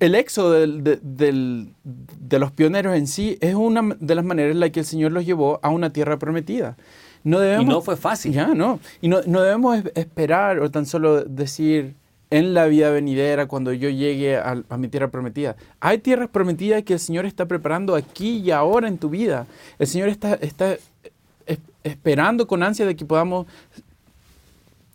el éxodo de, los pioneros en sí es una de las maneras en la que el Señor los llevó a una tierra prometida. No debemos, y no fue fácil. Ya, no. Y no, debemos esperar o tan solo decir en la vida venidera cuando yo llegue a, mi tierra prometida. Hay tierras prometidas que el Señor está preparando aquí y ahora en tu vida. El Señor está, está esperando con ansia de que podamos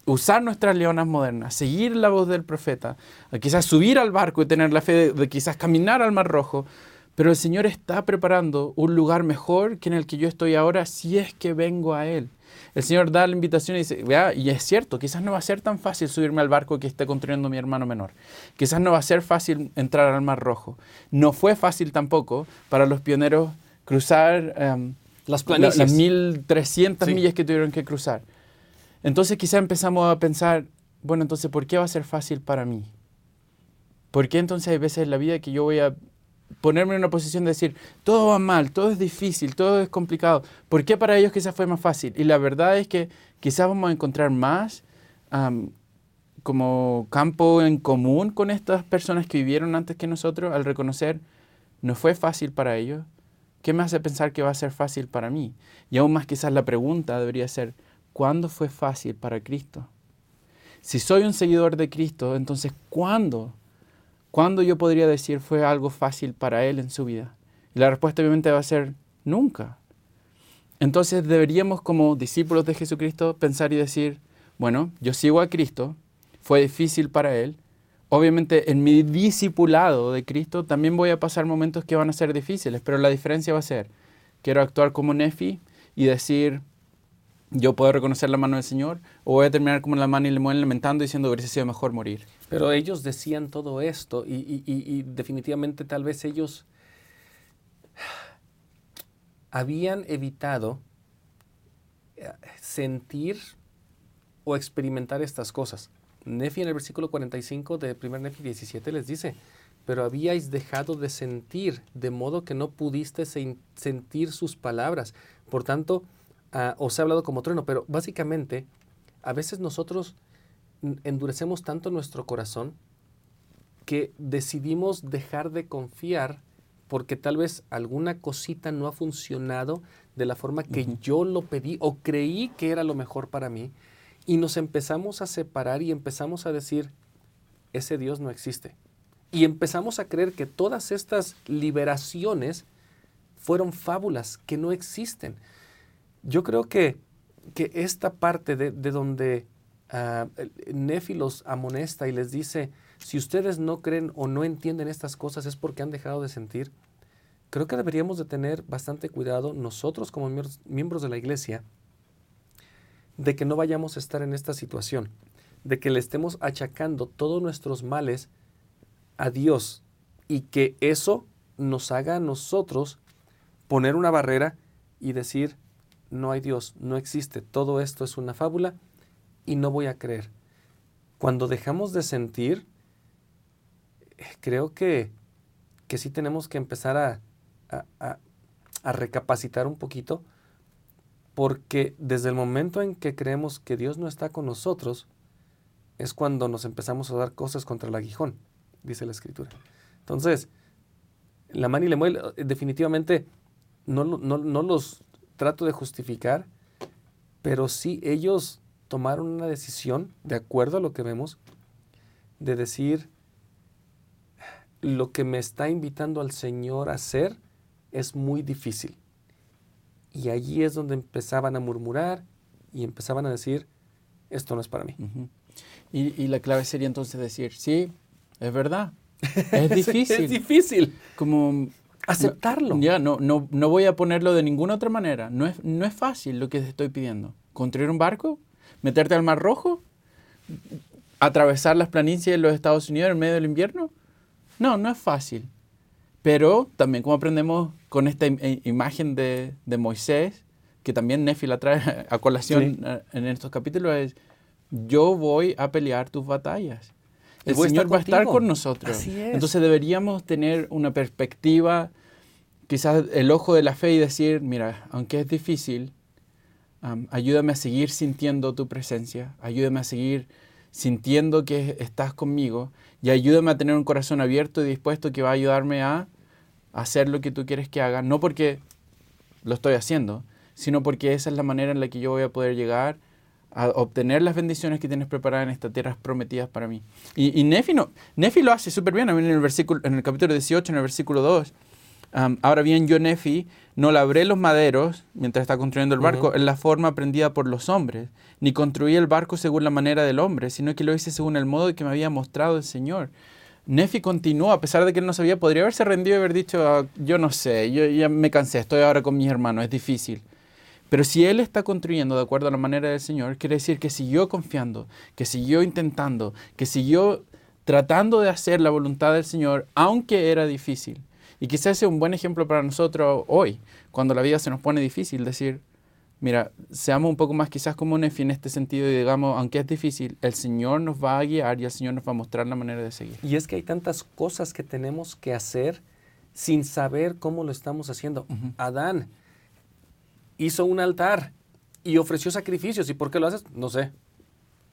usar nuestras leonas modernas, seguir la voz del profeta, quizás subir al barco y tener la fe de, quizás caminar al Mar Rojo, pero el Señor está preparando un lugar mejor que en el que yo estoy ahora si es que vengo a Él. El Señor da la invitación y dice, vea, y es cierto, quizás no va a ser tan fácil subirme al barco que esté construyendo mi hermano menor. Quizás no va a ser fácil entrar al Mar Rojo. No fue fácil tampoco para los pioneros cruzar em, las, planicies. las 1300 millas que tuvieron que cruzar. Entonces quizás empezamos a pensar, bueno, entonces, ¿por qué va a ser fácil para mí? ¿Por qué entonces hay veces en la vida que yo voy a ponerme en una posición de decir, todo va mal, todo es difícil, todo es complicado? ¿Por qué para ellos quizás fue más fácil? Y la verdad es que quizás vamos a encontrar más como campo en común con estas personas que vivieron antes que nosotros al reconocer, no fue fácil para ellos. ¿Qué me hace pensar que va a ser fácil para mí? Y aún más quizás la pregunta debería ser, ¿cuándo fue fácil para Cristo? Si soy un seguidor de Cristo, entonces ¿cuándo ¿Cuándo yo podría decir fue algo fácil para él en su vida? Y la respuesta obviamente va a ser nunca. Entonces deberíamos como discípulos de Jesucristo pensar y decir, bueno, yo sigo a Cristo, fue difícil para él, obviamente en mi discipulado de Cristo también voy a pasar momentos que van a ser difíciles, pero la diferencia va a ser, quiero actuar como Nefi y decir, yo puedo reconocer la mano del Señor, o voy a terminar como la mano y le mueven lamentando diciendo, hubiese sido mejor morir. Pero ellos decían todo esto y, definitivamente tal vez ellos habían evitado eh, sentir o experimentar estas cosas. Nefi en el versículo 45 de 1 Nefi 17 les dice, pero habíais dejado de sentir, de modo que no pudiste sentir sus palabras. Por tanto, uh, os he hablado como trueno, pero básicamente a veces nosotros endurecemos tanto nuestro corazón que decidimos dejar de confiar porque tal vez alguna cosita no ha funcionado de la forma que yo lo pedí o creí que era lo mejor para mí y nos empezamos a separar y empezamos a decir, ese Dios no existe. Y empezamos a creer que todas estas liberaciones fueron fábulas, que no existen. Yo creo que, que esta parte de, de donde uh, Nefi los amonesta y les dice, si ustedes no creen o no entienden estas cosas es porque han dejado de sentir. Creo que deberíamos de tener bastante cuidado nosotros como miembros de la iglesia de que no vayamos a estar en esta situación, de que le estemos achacando todos nuestros males a Dios y que eso nos haga a nosotros poner una barrera y decir, no hay Dios, no existe, todo esto es una fábula y no voy a creer. Cuando dejamos de sentir, creo que, que sí tenemos que empezar a, a, a recapacitar un poquito, porque desde el momento en que creemos que Dios no está con nosotros, es cuando nos empezamos a dar cosas contra el aguijón, dice la escritura. Entonces, la mani y Lemuel eh, definitivamente no, no, no, los trato de justificar, pero sí ellos tomaron una decisión, de acuerdo a lo que vemos, de decir, lo que me está invitando al Señor a hacer es muy difícil. Y allí es donde empezaban a murmurar y empezaban a decir, esto no es para mí. y, la clave sería entonces decir, sí, es verdad, [laughs] es difícil. es difícil. Como aceptarlo. ya, no, no, no voy a ponerlo de ninguna otra manera. No es, no es fácil lo que te estoy pidiendo. ¿Construir un barco? meterte al Mar Rojo, atravesar las planicies de los Estados Unidos en medio del invierno. No, no es fácil. Pero también como aprendemos con esta imagen de, Moisés, que también Nefi la trae [laughs] a colación eh, en estos capítulos, es yo voy a pelear tus batallas. El Señor va a estar con nosotros. Entonces deberíamos tener una perspectiva, quizás el ojo de la fe y decir, mira, aunque es difícil, ayúdame a seguir sintiendo tu presencia, ayúdame a seguir sintiendo que estás conmigo y ayúdame a tener un corazón abierto y dispuesto que va a ayudarme a hacer lo que tú quieres que haga, no porque lo estoy haciendo, sino porque esa es la manera en la que yo voy a poder llegar a obtener las bendiciones que tienes preparadas en estas tierras prometidas para mí. Y, Nefi, no, Nefi lo hace súper bien, en el, versículo, en el capítulo 18, en el versículo 2, ahora bien, yo, Nefi, no labré los maderos mientras está construyendo el barco en la forma aprendida por los hombres, ni construí el barco según la manera del hombre, sino que lo hice según el modo que me había mostrado el Señor. Nefi continuó, a pesar de que él no sabía, podría haberse rendido y haber dicho, ah, yo no sé, yo ya me cansé, estoy ahora con mis hermanos, es difícil. Pero si Él está construyendo de acuerdo a la manera del Señor, quiere decir que siguió confiando, que siguió intentando, que siguió tratando de hacer la voluntad del Señor, aunque era difícil. Y quizás sea un buen ejemplo para nosotros hoy, cuando la vida se nos pone difícil, decir, mira, seamos un poco más quizás como Nefi en este sentido y digamos, aunque es difícil, el Señor nos va a guiar y el Señor nos va a mostrar la manera de seguir. Y es que hay tantas cosas que tenemos que hacer sin saber cómo lo estamos haciendo. Adán hizo un altar y ofreció sacrificios. ¿Y por qué lo haces? No sé.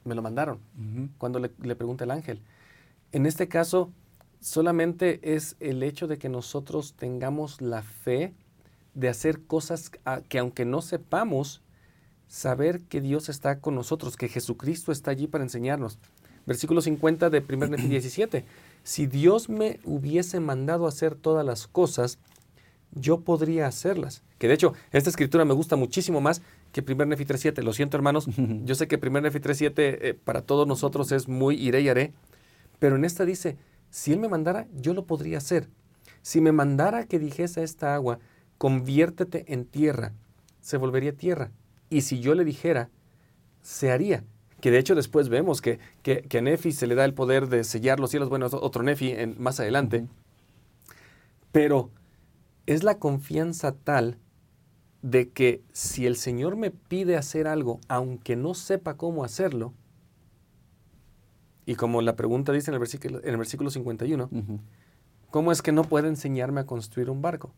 Me lo mandaron. Cuando le, le pregunta el ángel. En este caso, solamente es el hecho de que nosotros tengamos la fe de hacer cosas que aunque no sepamos, saber que Dios está con nosotros, que Jesucristo está allí para enseñarnos. Versículo 50 de 1 Nefi 17. Si Dios me hubiese mandado hacer todas las cosas, yo podría hacerlas. Que de hecho, esta escritura me gusta muchísimo más que 1 Nefi 3.7. Lo siento, hermanos. [laughs] Yo sé que 1 Nefi 3.7 eh, para todos nosotros es muy iré y haré. Pero en esta dice, si Él me mandara, yo lo podría hacer. Si me mandara que dijese a esta agua, conviértete en tierra, se volvería tierra. Y si yo le dijera, se haría. Que de hecho después vemos que, que, a Nefi se le da el poder de sellar los cielos, bueno, otro Nefi en, más adelante. Pero es la confianza tal de que si el Señor me pide hacer algo, aunque no sepa cómo hacerlo, y como la pregunta dice en el versículo, en el versículo 51, ¿cómo es que no puede enseñarme a construir un barco?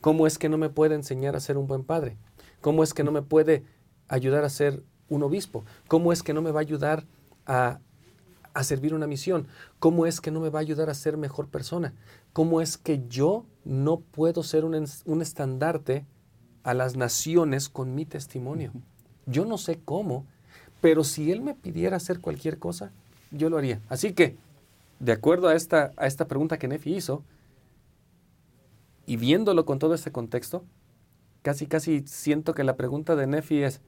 ¿Cómo es que no me puede enseñar a ser un buen padre? ¿Cómo es que no me puede ayudar a ser un obispo? ¿Cómo es que no me va a ayudar a, a servir una misión? ¿Cómo es que no me va a ayudar a ser mejor persona? ¿Cómo es que yo no puedo ser un, un estandarte a las naciones con mi testimonio? Yo no sé cómo, pero si Él me pidiera hacer cualquier cosa, yo lo haría. Así que, de acuerdo a esta, a esta pregunta que Nefi hizo, y viéndolo con todo este contexto, casi, casi siento que la pregunta de Nefi es,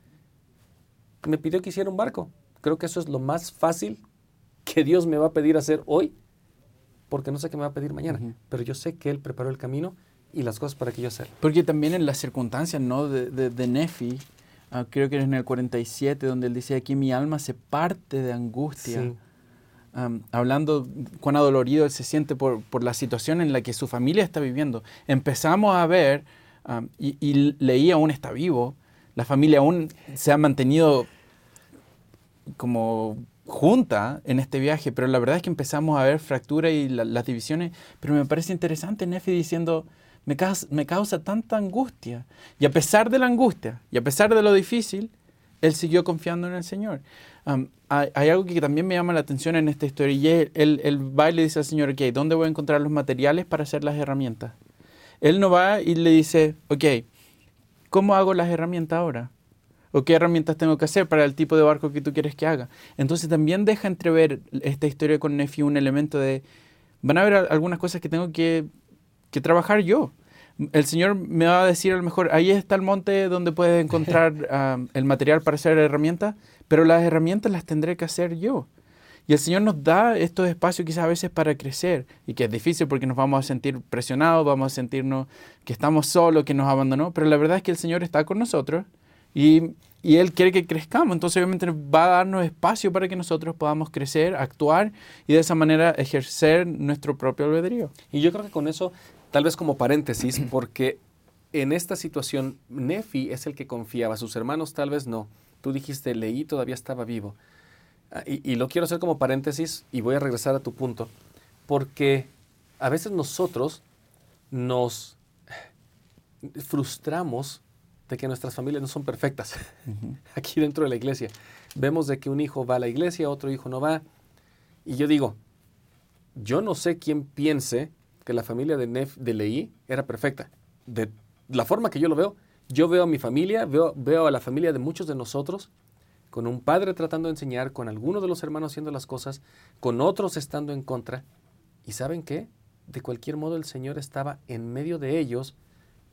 me pidió que hiciera un barco. Creo que eso es lo más fácil que Dios me va a pedir hacer hoy, porque no sé qué me va a pedir mañana, pero yo sé que Él preparó el camino y las cosas para que yo hacerlo. Porque también en las circunstancias ¿no? de, de, Nefi, ah, creo que es en el 47, donde él dice, aquí mi alma se parte de angustia hablando cuán adolorido él se siente por, la situación en la que su familia está viviendo. Empezamos a ver, y, y, leí aún está vivo, la familia aún se ha mantenido como junta en este viaje, pero la verdad es que empezamos a ver fracturas y las divisiones, pero me parece interesante Nefi diciendo, me causa, me causa tanta angustia, y a pesar de la angustia, y a pesar de lo difícil, él siguió confiando en el Señor hay, algo que también me llama la atención en esta historia y es el, el va y le dice al Señor, ok, ¿dónde voy a encontrar los materiales para hacer las herramientas? Él no va y le dice, ok, ¿cómo hago las herramientas ahora? ¿O qué herramientas tengo que hacer para el tipo de barco que tú quieres que haga? Entonces también deja entrever esta historia con Nefi un elemento de, van a haber algunas cosas que tengo que, que trabajar yo el Señor me va a decir a lo mejor, ahí está el monte donde puedes [laughs] encontrar el material para hacer herramientas, pero las herramientas las tendré que hacer yo. Y el Señor nos da estos espacios quizás a veces para crecer y que es difícil porque nos vamos a sentir presionados, vamos a sentirnos que estamos solos, que nos abandonó, pero la verdad es que el Señor está con nosotros y, y Él quiere que crezcamos, entonces obviamente va a darnos espacio para que nosotros podamos crecer, actuar y de esa manera ejercer nuestro propio albedrío. Y yo creo que con eso Tal vez como paréntesis, [clears throat] porque en esta situación Nefi es el que confiaba, sus hermanos tal vez no. Tú dijiste, leí, todavía estaba vivo. Ah, y, lo quiero hacer como paréntesis y voy a regresar a tu punto, porque a veces nosotros nos frustramos de que nuestras familias no son perfectas [laughs] aquí dentro de la iglesia. Vemos de que un hijo va a la iglesia, otro hijo no va. Y yo digo, yo no sé quién piense que la familia de Nef de Leí era perfecta. De la forma que yo lo veo, yo veo a mi familia, veo, veo a la familia de muchos de nosotros, con un padre tratando de enseñar, con algunos de los hermanos haciendo las cosas, con otros estando en contra. ¿Y saben qué? De cualquier modo el Señor estaba en medio de ellos,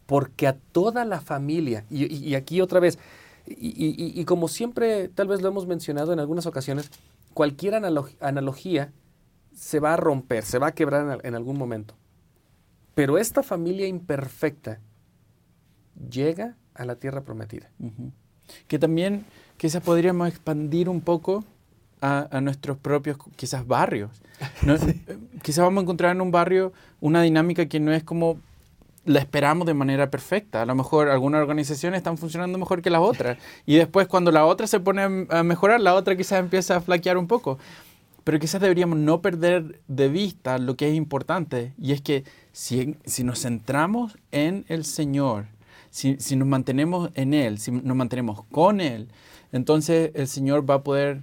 porque a toda la familia, y, aquí otra vez, y, como siempre tal vez lo hemos mencionado en algunas ocasiones, cualquier analogía se va a romper, se va a quebrar en, algún momento. Pero esta familia imperfecta llega a la tierra prometida. Que también quizás podríamos expandir un poco a, nuestros propios, quizás barrios. [laughs] Quizás vamos a encontrar en un barrio una dinámica que no es como la esperamos de manera perfecta. A lo mejor algunas organizaciones están funcionando mejor que las otras. Y después cuando la otra se pone a mejorar, la otra quizás empieza a flaquear un poco. Pero quizás deberíamos no perder de vista lo que es importante. Y es que si, si nos centramos en el Señor, si, si nos mantenemos en Él, si nos mantenemos con Él, entonces el Señor va a poder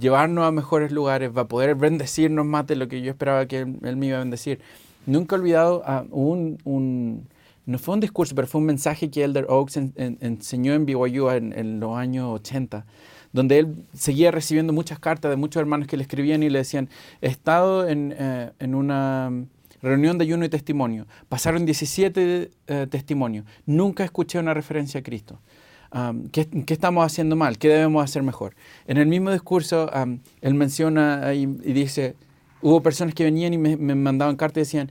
llevarnos a mejores lugares, va a poder bendecirnos más de lo que yo esperaba que Él me iba a bendecir. Nunca he olvidado un, no fue un discurso, pero fue un mensaje que Elder Oaks enseñó en BYU en, los años 80, donde él seguía recibiendo muchas cartas de muchos hermanos que le escribían y le decían, he estado en, eh, una reunión de ayuno y testimonio, pasaron 17 eh, testimonios, nunca escuché una referencia a Cristo. ¿qué, estamos haciendo mal? ¿Qué debemos hacer mejor? En el mismo discurso, él menciona y dice, Hubo personas que venían y me, mandaban cartas y decían,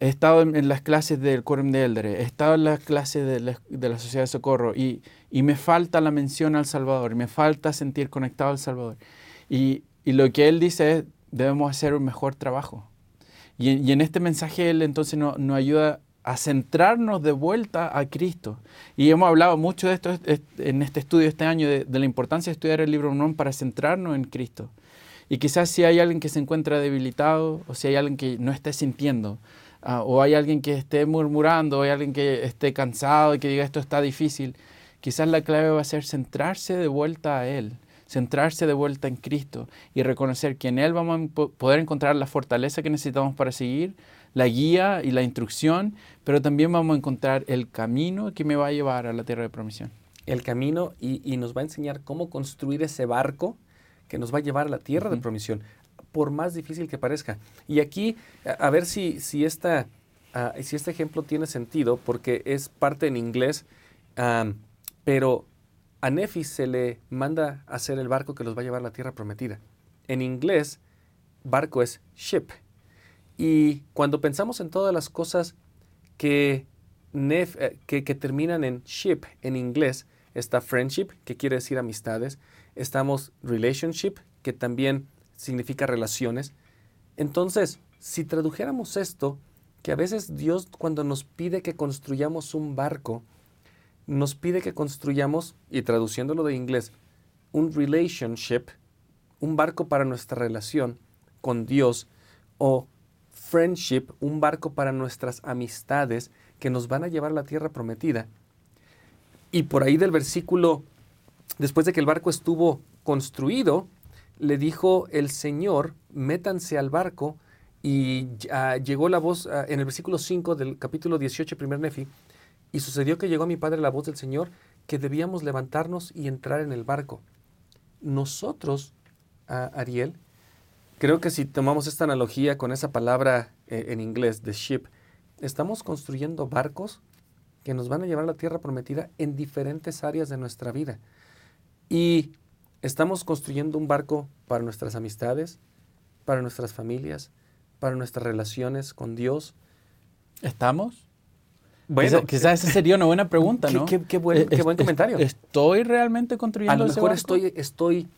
he estado en, las clases del Quórum de Eldre, he estado en las clases de la, Sociedad de Socorro y, me falta la mención al Salvador, me falta sentir conectado al Salvador. Y, lo que él dice es, debemos hacer un mejor trabajo. Y, en este mensaje él entonces nos, ayuda a centrarnos de vuelta a Cristo. Y hemos hablado mucho de esto en este estudio este año, de, la importancia de estudiar el libro de para centrarnos en Cristo. Y quizás si hay alguien que se encuentra debilitado o si hay alguien que no esté sintiendo, ah, o hay alguien que esté murmurando, o hay alguien que esté cansado y que diga esto está difícil, quizás la clave va a ser centrarse de vuelta a Él, centrarse de vuelta en Cristo y reconocer que en Él vamos a poder encontrar la fortaleza que necesitamos para seguir, la guía y la instrucción, pero también vamos a encontrar el camino que me va a llevar a la tierra de promisión. El camino y, y nos va a enseñar cómo construir ese barco que nos va a llevar a la tierra de promisión, por más difícil que parezca. Y aquí, a, ver si, si, esta, si este ejemplo tiene sentido, porque es parte en inglés, pero a Nefi se le manda a hacer el barco que los va a llevar a la tierra prometida. En inglés, barco es ship. Y cuando pensamos en todas las cosas que, Nef, eh, que, que terminan en ship en inglés, está friendship, que quiere decir amistades, estamos relationship, que también significa relaciones. Entonces, si tradujéramos esto, que a veces Dios cuando nos pide que construyamos un barco, nos pide que construyamos, y traduciéndolo de inglés, un relationship, un barco para nuestra relación con Dios, o friendship, un barco para nuestras amistades que nos van a llevar a la tierra prometida. Y por ahí del versículo después de que el barco estuvo construido, le dijo el Señor, métanse al barco, y llegó la voz ah, en el versículo 5 del capítulo 18, primer Nefi, y sucedió que llegó a mi padre la voz del Señor, que debíamos levantarnos y entrar en el barco. Nosotros, Ariel, creo que si tomamos esta analogía con esa palabra eh, en inglés, de ship, estamos construyendo barcos que nos van a llevar a la tierra prometida en diferentes áreas de nuestra vida. Y estamos construyendo un barco para nuestras amistades, para nuestras familias, para nuestras relaciones con Dios. ¿Estamos? Bueno, quizás esa sería una buena pregunta, ¿no? Qué, buen, qué buen comentario. ¿Estoy realmente construyendo A lo mejor estoy, estoy,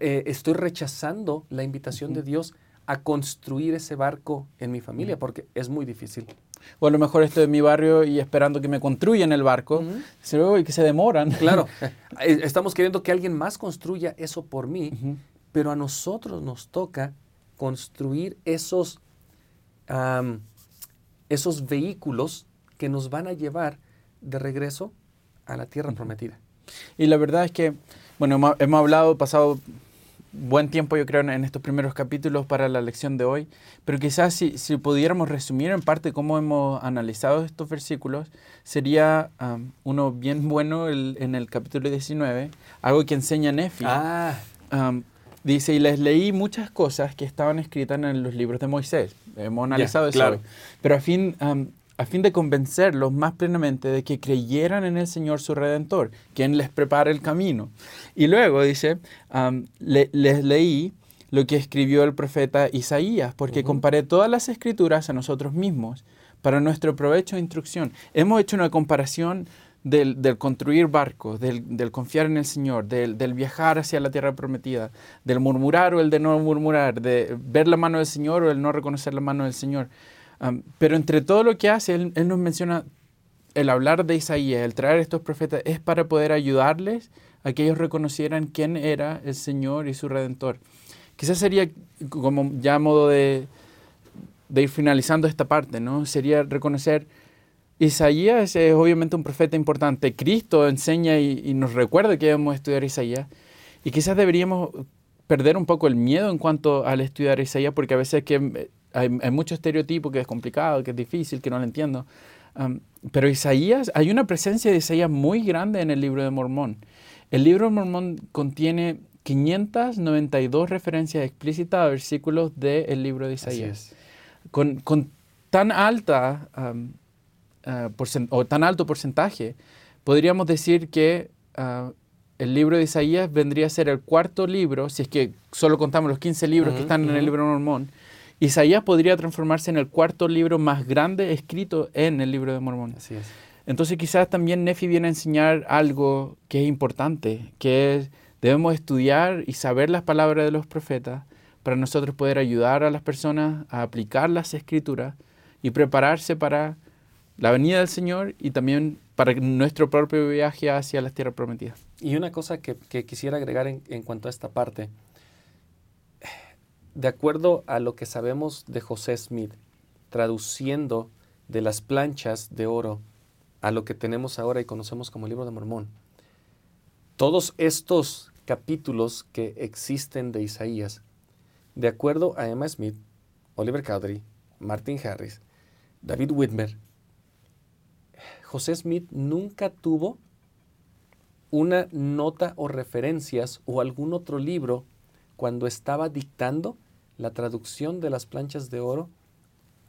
eh, estoy rechazando la invitación de Dios a construir ese barco en mi familia, porque es muy difícil. O a lo mejor estoy en mi barrio y esperando que me construyan el barco, y que se demoran. Claro, [laughs] eh, estamos queriendo que alguien más construya eso por mí, pero a nosotros nos toca construir esos, esos vehículos que nos van a llevar de regreso a la tierra prometida. Y la verdad es que, bueno, hemos hablado, pasado buen tiempo, yo creo, en estos primeros capítulos para la lección de hoy, pero quizás si, si pudiéramos resumir en parte cómo hemos analizado estos versículos, sería um, uno bien bueno en el capítulo 19, algo que enseña Nefi. Ah. Um, dice, y les leí muchas cosas que estaban escritas en los libros de Moisés. Hemos analizado eso. Pero a fin, um, a fin de convencerlos más plenamente de que creyeran en el Señor su Redentor, quien les prepara el camino. Y luego dice, les leí lo que escribió el profeta Isaías, porque comparé todas las escrituras a nosotros mismos para nuestro provecho e instrucción. Hemos hecho una comparación del, construir barcos, del, confiar en el Señor, del, viajar hacia la tierra prometida, del murmurar o el de no murmurar, de ver la mano del Señor o el no reconocer la mano del Señor. Pero entre todo lo que hace, él, nos menciona el hablar de Isaías, el traer estos profetas, es para poder ayudarles a que ellos reconocieran quién era el Señor y su Redentor. Quizás sería como ya modo de, de ir finalizando esta parte, ¿no? Sería reconocer Isaías es obviamente un profeta importante. Cristo enseña y, nos recuerda que debemos estudiar Isaías. Y quizás deberíamos perder un poco el miedo en cuanto al estudiar Isaías, porque a veces que hay, mucho estereotipo que es complicado, que es difícil, que no lo entiendo. pero Isaías, hay una presencia de Isaías muy grande en el libro de Mormón. El libro de Mormón contiene 592 referencias explícitas a versículos del libro de Isaías. Con, con, tan alta Ah, o tan alto porcentaje, podríamos decir que ah, el libro de Isaías vendría a ser el cuarto libro, si es que solo contamos los 15 libros que están en el libro de Mormón. Isaías podría transformarse en el cuarto libro más grande escrito en el libro de Mormón. Así es. Entonces quizás también Nefi viene a enseñar algo que es importante, que es debemos estudiar y saber las palabras de los profetas para nosotros poder ayudar a las personas a aplicar las escrituras y prepararse para la venida del Señor y también para nuestro propio viaje hacia las tierras prometidas. Y una cosa que, quisiera agregar en, en, cuanto a esta parte, de acuerdo a lo que sabemos de José Smith, traduciendo de las planchas de oro a lo que tenemos ahora y conocemos como el libro de Mormón, todos estos capítulos que existen de Isaías, de acuerdo a Emma Smith, Oliver Cowdery, Martin Harris, David Whitmer, José Smith nunca tuvo una nota o referencias o algún otro libro cuando estaba dictando la traducción de las planchas de oro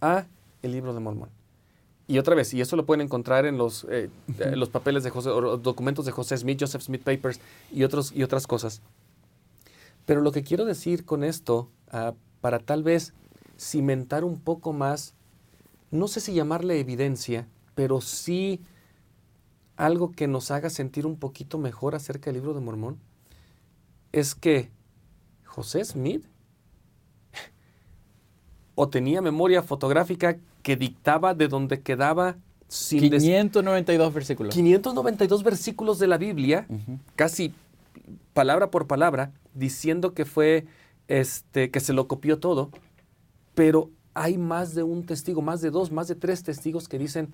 a el libro de Mormón. Y otra vez, y eso lo pueden encontrar en los, eh, los papeles de José, o documentos de José Smith, Joseph Smith Papers y, otros, y otras cosas. Pero lo que quiero decir con esto, ah, para tal vez cimentar un poco más, no sé si llamarle evidencia, pero sí algo que nos haga sentir un poquito mejor acerca del libro de Mormón, es que José Smith o tenía memoria fotográfica que dictaba de donde quedaba sin 592 versículos. 592 versículos de la Biblia, casi palabra por palabra, diciendo que fue este que se lo copió todo, pero hay más de un testigo, más de dos, más de tres testigos que dicen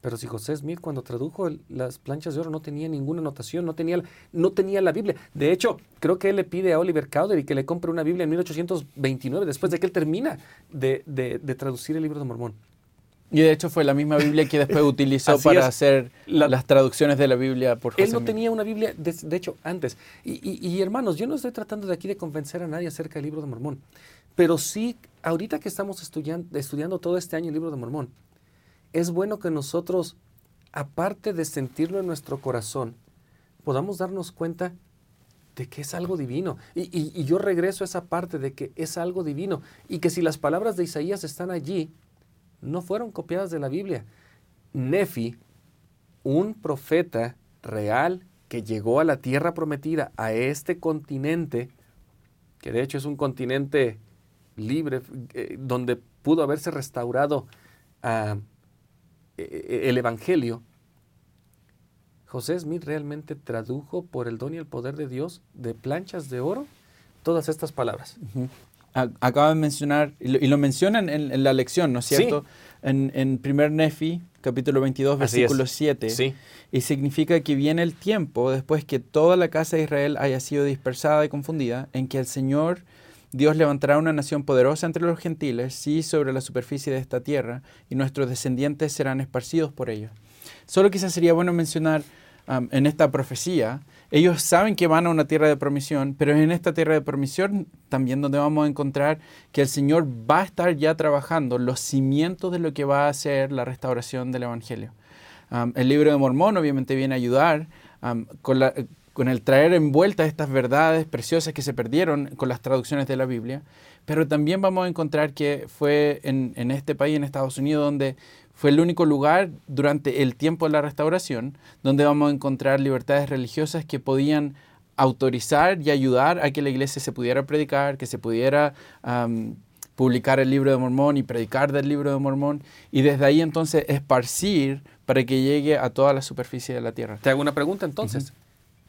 pero si José Smith cuando tradujo las planchas de oro no tenía ninguna anotación, no tenía, no tenía la Biblia. De hecho, creo que él le pide a Oliver Cowdery que le compre una Biblia en 1829, después de que él termina de, traducir el libro de Mormón. Y de hecho fue la misma Biblia que después [laughs] utilizó para hacer las traducciones de la Biblia por José Él no tenía una Biblia, de, hecho, antes. Y, y, hermanos, yo no estoy tratando de aquí de convencer a nadie acerca del libro de Mormón. Pero sí, ahorita que estamos estudiando, estudiando todo este año el libro de Mormón, es bueno que nosotros, aparte de sentirlo en nuestro corazón, podamos darnos cuenta de que es algo divino. Y, yo regreso a esa parte de que es algo divino. Y que si las palabras de Isaías están allí, no fueron copiadas de la Biblia. Nefi, un profeta real que llegó a la tierra prometida, a este continente, que de hecho es un continente libre, eh, donde pudo haberse restaurado a el Evangelio, José Smith realmente tradujo por el don y el poder de Dios de planchas de oro todas estas palabras. Acaba de mencionar, y lo, mencionan en, la lección, ¿no es cierto? En, en primer Nefi, capítulo 22, versículo 7. Sí. Y significa que viene el tiempo, después que toda la casa de Israel haya sido dispersada y confundida, en que el Señor Dios levantará una nación poderosa entre los gentiles, sí, sobre la superficie de esta tierra, y nuestros descendientes serán esparcidos por ellos. Solo quizás sería bueno mencionar um, en esta profecía, ellos saben que van a una tierra de promisión, pero es en esta tierra de promisión también donde vamos a encontrar que el Señor va a estar ya trabajando los cimientos de lo que va a ser la restauración del Evangelio. Um, el libro de Mormón obviamente viene a ayudar um, con la con el traer envueltas estas verdades preciosas que se perdieron con las traducciones de la Biblia, pero también vamos a encontrar que fue en, en este país, en Estados Unidos, donde fue el único lugar durante el tiempo de la restauración donde vamos a encontrar libertades religiosas que podían autorizar y ayudar a que la iglesia se pudiera predicar, que se pudiera publicar el libro de Mormón y predicar del libro de Mormón, y desde ahí entonces esparcir para que llegue a toda la superficie de la tierra. Te hago una pregunta entonces.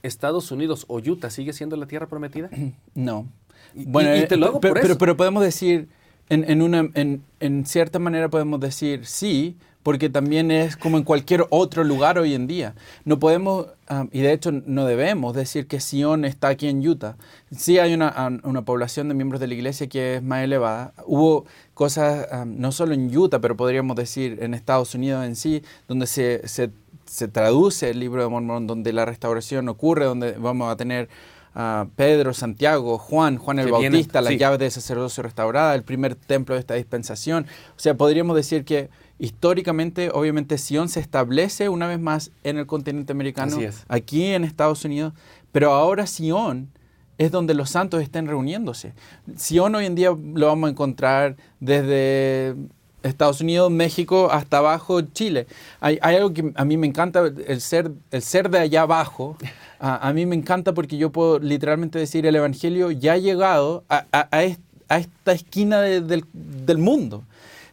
¿Estados Unidos o Utah sigue siendo la tierra prometida? [clears throat] No. Bueno, y, te lo hago pero, pero, podemos decir, en, en, una, en, en cierta manera podemos decir sí, porque también es como en cualquier otro lugar hoy en día. No podemos, ah, y de hecho no debemos decir que Sion está aquí en Utah. Sí hay una, ah, una población de miembros de la iglesia que es más elevada. Hubo cosas, ah, no solo en Utah, pero podríamos decir en Estados Unidos en sí, donde se, se, se traduce el libro de Mormón, donde la restauración ocurre, donde vamos a tener a Pedro, Santiago, Juan, Juan el Bautista, las llaves de sacerdocio restaurada, el primer templo de esta dispensación. O sea, podríamos decir que históricamente, obviamente, Sion se establece una vez más en el continente americano, aquí en Estados Unidos, pero ahora Sion es donde los santos estén reuniéndose. Sion hoy en día lo vamos a encontrar desde Estados Unidos, México, hasta abajo Chile. Hay, algo que a mí me encanta, el ser, el ser de allá abajo, a, mí me encanta porque yo puedo literalmente decir, el Evangelio ya ha llegado a, a, esta esquina del, del mundo.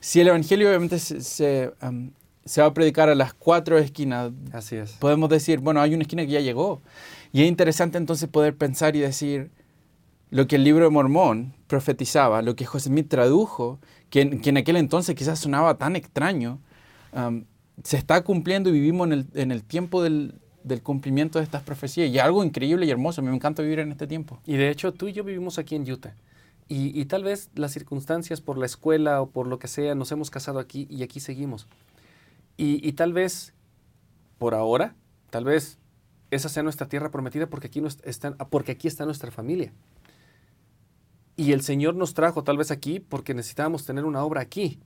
Si el Evangelio obviamente se, se, va a predicar a las cuatro esquinas, Así es. podemos decir, bueno, hay una esquina que ya llegó. Y es interesante entonces poder pensar y decir lo que el libro de Mormón profetizaba, lo que José Smith tradujo, que en, aquel entonces quizás sonaba tan extraño, se está cumpliendo y vivimos en el, en el tiempo del, del cumplimiento de estas profecías. Y algo increíble y hermoso. Me encanta vivir en este tiempo. Y de hecho, tú y yo vivimos aquí en Utah. Y, tal vez las circunstancias por la escuela o por lo que sea, nos hemos casado aquí y aquí seguimos. Y, tal vez, por ahora, tal vez esa sea nuestra tierra prometida porque aquí, está, porque aquí está nuestra familia. Y el Señor nos trajo tal vez aquí porque necesitábamos tener una obra aquí.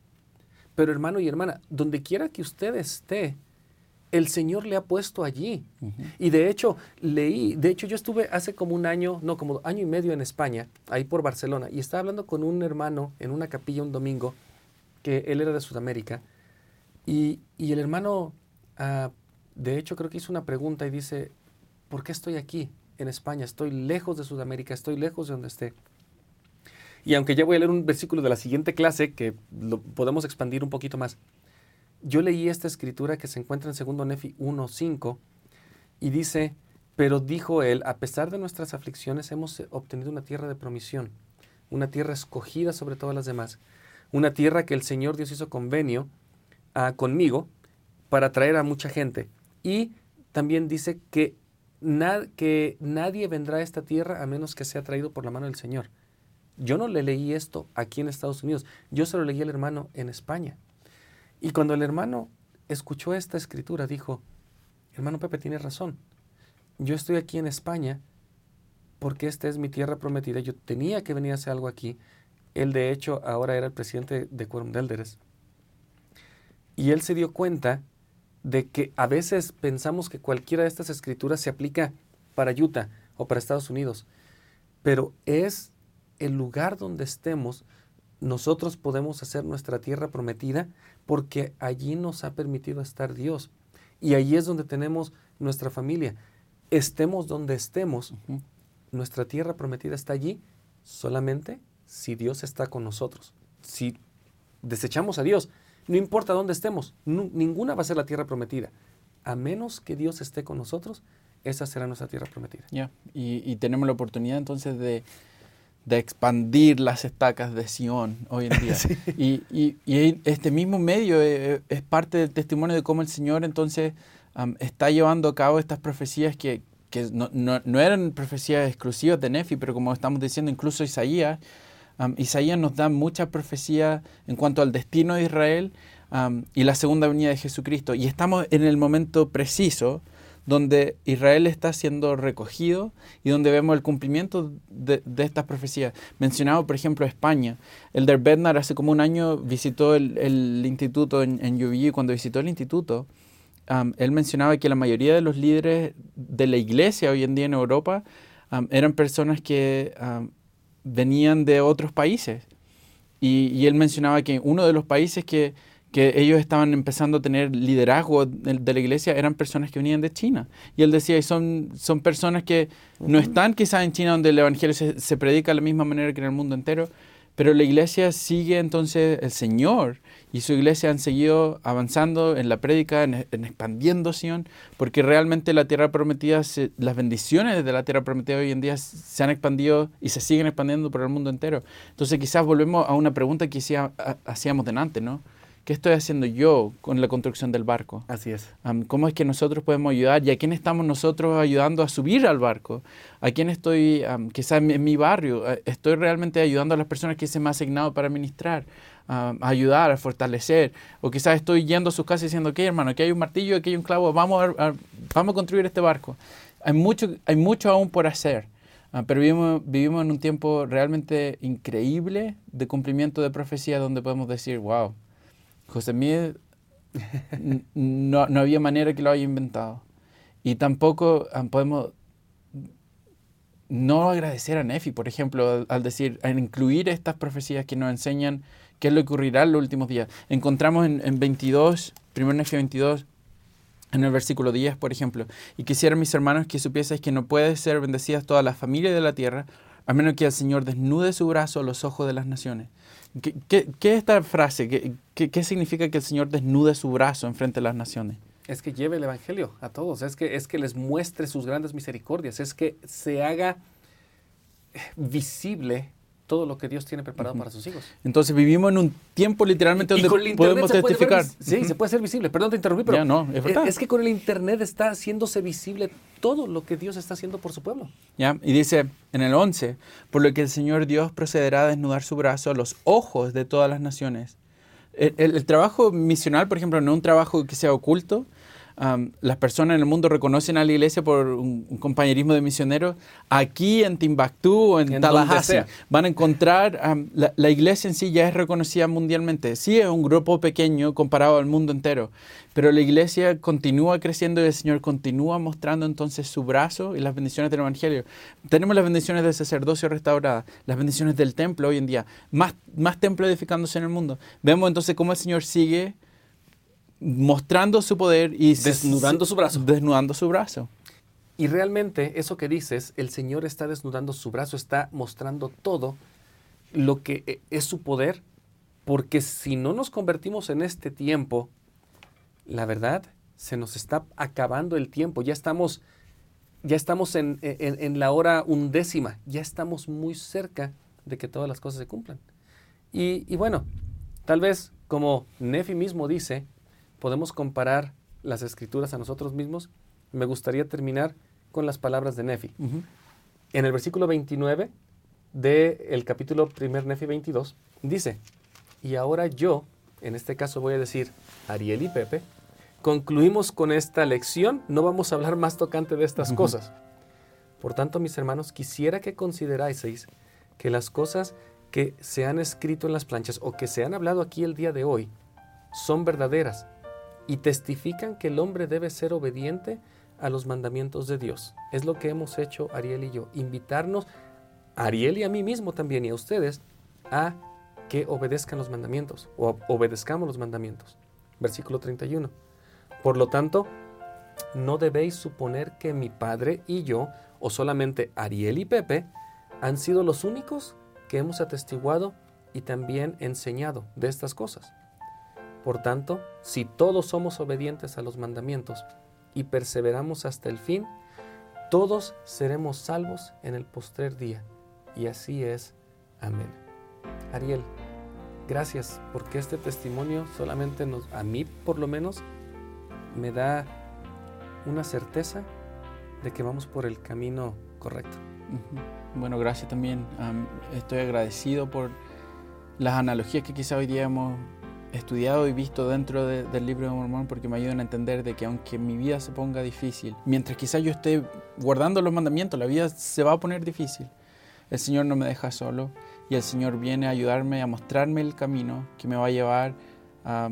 Pero hermano y hermana, donde quiera que usted esté, el Señor le ha puesto allí. Y de hecho, leí, de hecho yo estuve hace como un año, no, como año y medio en España, ahí por Barcelona, y estaba hablando con un hermano en una capilla un domingo, que él era de Sudamérica, y, el hermano, ah, de hecho creo que hizo una pregunta y dice, ¿por qué estoy aquí en España? Estoy lejos de Sudamérica, estoy lejos de donde esté. Y aunque ya voy a leer un versículo de la siguiente clase, que lo podemos expandir un poquito más, yo leí esta escritura que se encuentra en 2 Nefi 1.5 y dice, pero dijo él, a pesar de nuestras aflicciones hemos obtenido una tierra de promisión, una tierra escogida sobre todas las demás, una tierra que el Señor Dios hizo convenio ah, conmigo para traer a mucha gente. Y también dice que, que nadie vendrá a esta tierra a menos que sea traído por la mano del Señor. Yo no le leí esto aquí en Estados Unidos, yo se lo leí al hermano en España. Y cuando el hermano escuchó esta escritura, dijo, hermano Pepe tiene razón, yo estoy aquí en España porque esta es mi tierra prometida, yo tenía que venir a hacer algo aquí. Él de hecho ahora era el presidente de Quorum Elders. Y él se dio cuenta de que a veces pensamos que cualquiera de estas escrituras se aplica para Utah o para Estados Unidos, pero es el lugar donde estemos nosotros podemos hacer nuestra tierra prometida porque allí nos ha permitido estar Dios. Y allí es donde tenemos nuestra familia. Estemos donde estemos, nuestra tierra prometida está allí solamente si Dios está con nosotros. Si desechamos a Dios, no importa dónde estemos, ninguna va a ser la tierra prometida. A menos que Dios esté con nosotros, esa será nuestra tierra prometida. Ya, y tenemos la oportunidad entonces de de expandir las estacas de Sion hoy en día. [laughs] Y, y, este mismo medio eh, eh, es, parte del testimonio de cómo el Señor entonces está llevando a cabo estas profecías que, que no, no, no, eran profecías exclusivas de Nefi, pero como estamos diciendo, incluso Isaías, Isaías nos da mucha profecía en cuanto al destino de Israel y la segunda venida de Jesucristo. Y estamos en el momento preciso donde Israel está siendo recogido y donde vemos el cumplimiento de, estas profecías. Mencionado, por ejemplo, España. El Der Bednar hace como un año visitó el, instituto en, en cuando visitó el instituto, él mencionaba que la mayoría de los líderes de la iglesia hoy en día en Europa eran personas que venían de otros países. Y, él mencionaba que uno de los países que, que, ellos estaban empezando a tener liderazgo de, la iglesia eran personas que venían de China. Y él decía, y son, son personas que no están quizás en China donde el Evangelio se, se predica de la misma manera que en el mundo entero, pero la iglesia sigue entonces, el Señor y su iglesia han seguido avanzando en la prédica, en, expandiendo Sion, porque realmente la tierra prometida, las bendiciones de la tierra prometida hoy en día se han expandido y se siguen expandiendo por el mundo entero. Entonces quizás volvemos a una pregunta que hacíamos delante, ¿no? ¿Qué estoy haciendo yo con la construcción del barco? Así es. ¿Cómo es que nosotros podemos ayudar? ¿Y a quién estamos nosotros ayudando a subir al barco? ¿A quién estoy, quizás en, mi barrio, estoy realmente ayudando a las personas que se me ha asignado para ministrar? a ayudar, a fortalecer. O quizás estoy yendo a sus casas diciendo, ok hermano, aquí hay un martillo, aquí hay un clavo, vamos a, vamos a construir este barco. Hay mucho, hay mucho aún por hacer. Ah, pero vivimos, vivimos en un tiempo realmente increíble de cumplimiento de profecía donde podemos decir, wow, José Miguel no, no, había manera que lo haya inventado. Y tampoco ah, podemos no agradecer a Nefi, por ejemplo, al, decir, al incluir estas profecías que nos enseñan qué es lo ocurrirá en los últimos días. Encontramos en, en 22, 1 Nefi 22, en el versículo 10, por ejemplo, y quisiera, mis hermanos, que supieseis que no puede ser bendecidas todas las familias de la tierra, a menos que el Señor desnude su brazo a los ojos de las naciones. ¿Qué, qué, es esta frase? ¿Qué, ¿Qué, qué, significa que el Señor desnude su brazo en frente de las naciones? Es que lleve el Evangelio a todos, es que, es que les muestre sus grandes misericordias, es que se haga visible todo lo que Dios tiene preparado para sus hijos. Entonces vivimos en un tiempo literalmente donde podemos testificar. sí, se puede hacer visible. Perdón, te interrumpí, pero no, es, verdad. es, que con el Internet está haciéndose visible todo lo que Dios está haciendo por su pueblo. ¿Ya? Y dice en el 11, por lo que el Señor Dios procederá a desnudar su brazo a los ojos de todas las naciones. El, el trabajo misional, por ejemplo, no es un trabajo que sea oculto, las personas en el mundo reconocen a la iglesia por un, compañerismo de misioneros, aquí en Timbuktu o en, Tallahassee van a encontrar, la, iglesia en sí ya es reconocida mundialmente. Sí es un grupo pequeño comparado al mundo entero, pero la iglesia continúa creciendo y el Señor continúa mostrando entonces su brazo y las bendiciones del Evangelio. Tenemos las bendiciones del sacerdocio restaurada, las bendiciones del templo hoy en día, más, más templo edificándose en el mundo. Vemos entonces cómo el Señor sigue mostrando su poder y desnudando su brazo. Desnudando su brazo. Y realmente eso que dices, el Señor está desnudando su brazo, está mostrando todo lo que e, es su poder, porque si no nos convertimos en este tiempo, la verdad, se nos está acabando el tiempo, ya estamos, ya estamos en, en la hora undécima, ya estamos muy cerca de que todas las cosas se cumplan. Y, y bueno, tal vez como Nefi mismo dice, podemos comparar las escrituras a nosotros mismos, me gustaría terminar con las palabras de Nefi. En el versículo 29 del capítulo 1 Nefi 22, dice, y ahora yo, en este caso voy a decir Ariel y Pepe, concluimos con esta lección, no vamos a hablar más tocante de estas cosas. Por tanto, mis hermanos, quisiera que consideraseis que las cosas que se han escrito en las planchas o que se han hablado aquí el día de hoy son verdaderas y testifican que el hombre debe ser obediente a los mandamientos de Dios. Es lo que hemos hecho Ariel y yo, invitarnos, a Ariel y a mí mismo también y a ustedes, a que obedezcan los mandamientos o obedezcamos los mandamientos. Versículo 31. Por lo tanto, no debéis suponer que mi padre y yo, o solamente Ariel y Pepe, han sido los únicos que hemos atestiguado y también enseñado de estas cosas. Por tanto, si todos somos obedientes a los mandamientos y perseveramos hasta el fin, todos seremos salvos en el postrer día. Y así es. Amén. Ariel, gracias porque este testimonio solamente nos, a mí por lo menos, me da una certeza de que vamos por el camino correcto. Bueno, gracias también. estoy agradecido por las analogías que quizá hoy día hemos estudiado y visto dentro del libro de Mormón porque me ayudan a entender de que aunque mi vida se ponga difícil, mientras quizás yo esté guardando los mandamientos, la vida se va a poner difícil. El Señor no me deja solo y el Señor viene a ayudarme, a mostrarme el camino que me va a llevar a,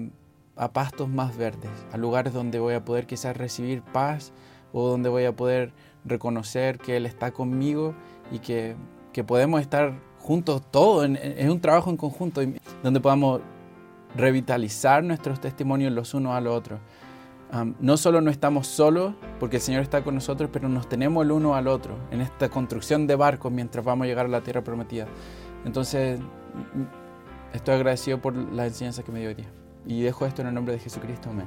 a pastos más verdes, a lugares donde voy a poder quizás recibir paz o donde voy a poder reconocer que Él está conmigo y que, que podemos estar juntos todos, es un trabajo en conjunto, donde podamos revitalizar nuestros testimonios los unos a los otros. no solo no estamos solos, porque el Señor está con nosotros, pero nos tenemos el uno al otro en esta construcción de barcos mientras vamos a llegar a la tierra prometida. Entonces, estoy agradecido por la enseñanza que me dio hoy día. Y dejo esto en el nombre de Jesucristo. Amén.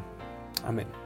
Amén.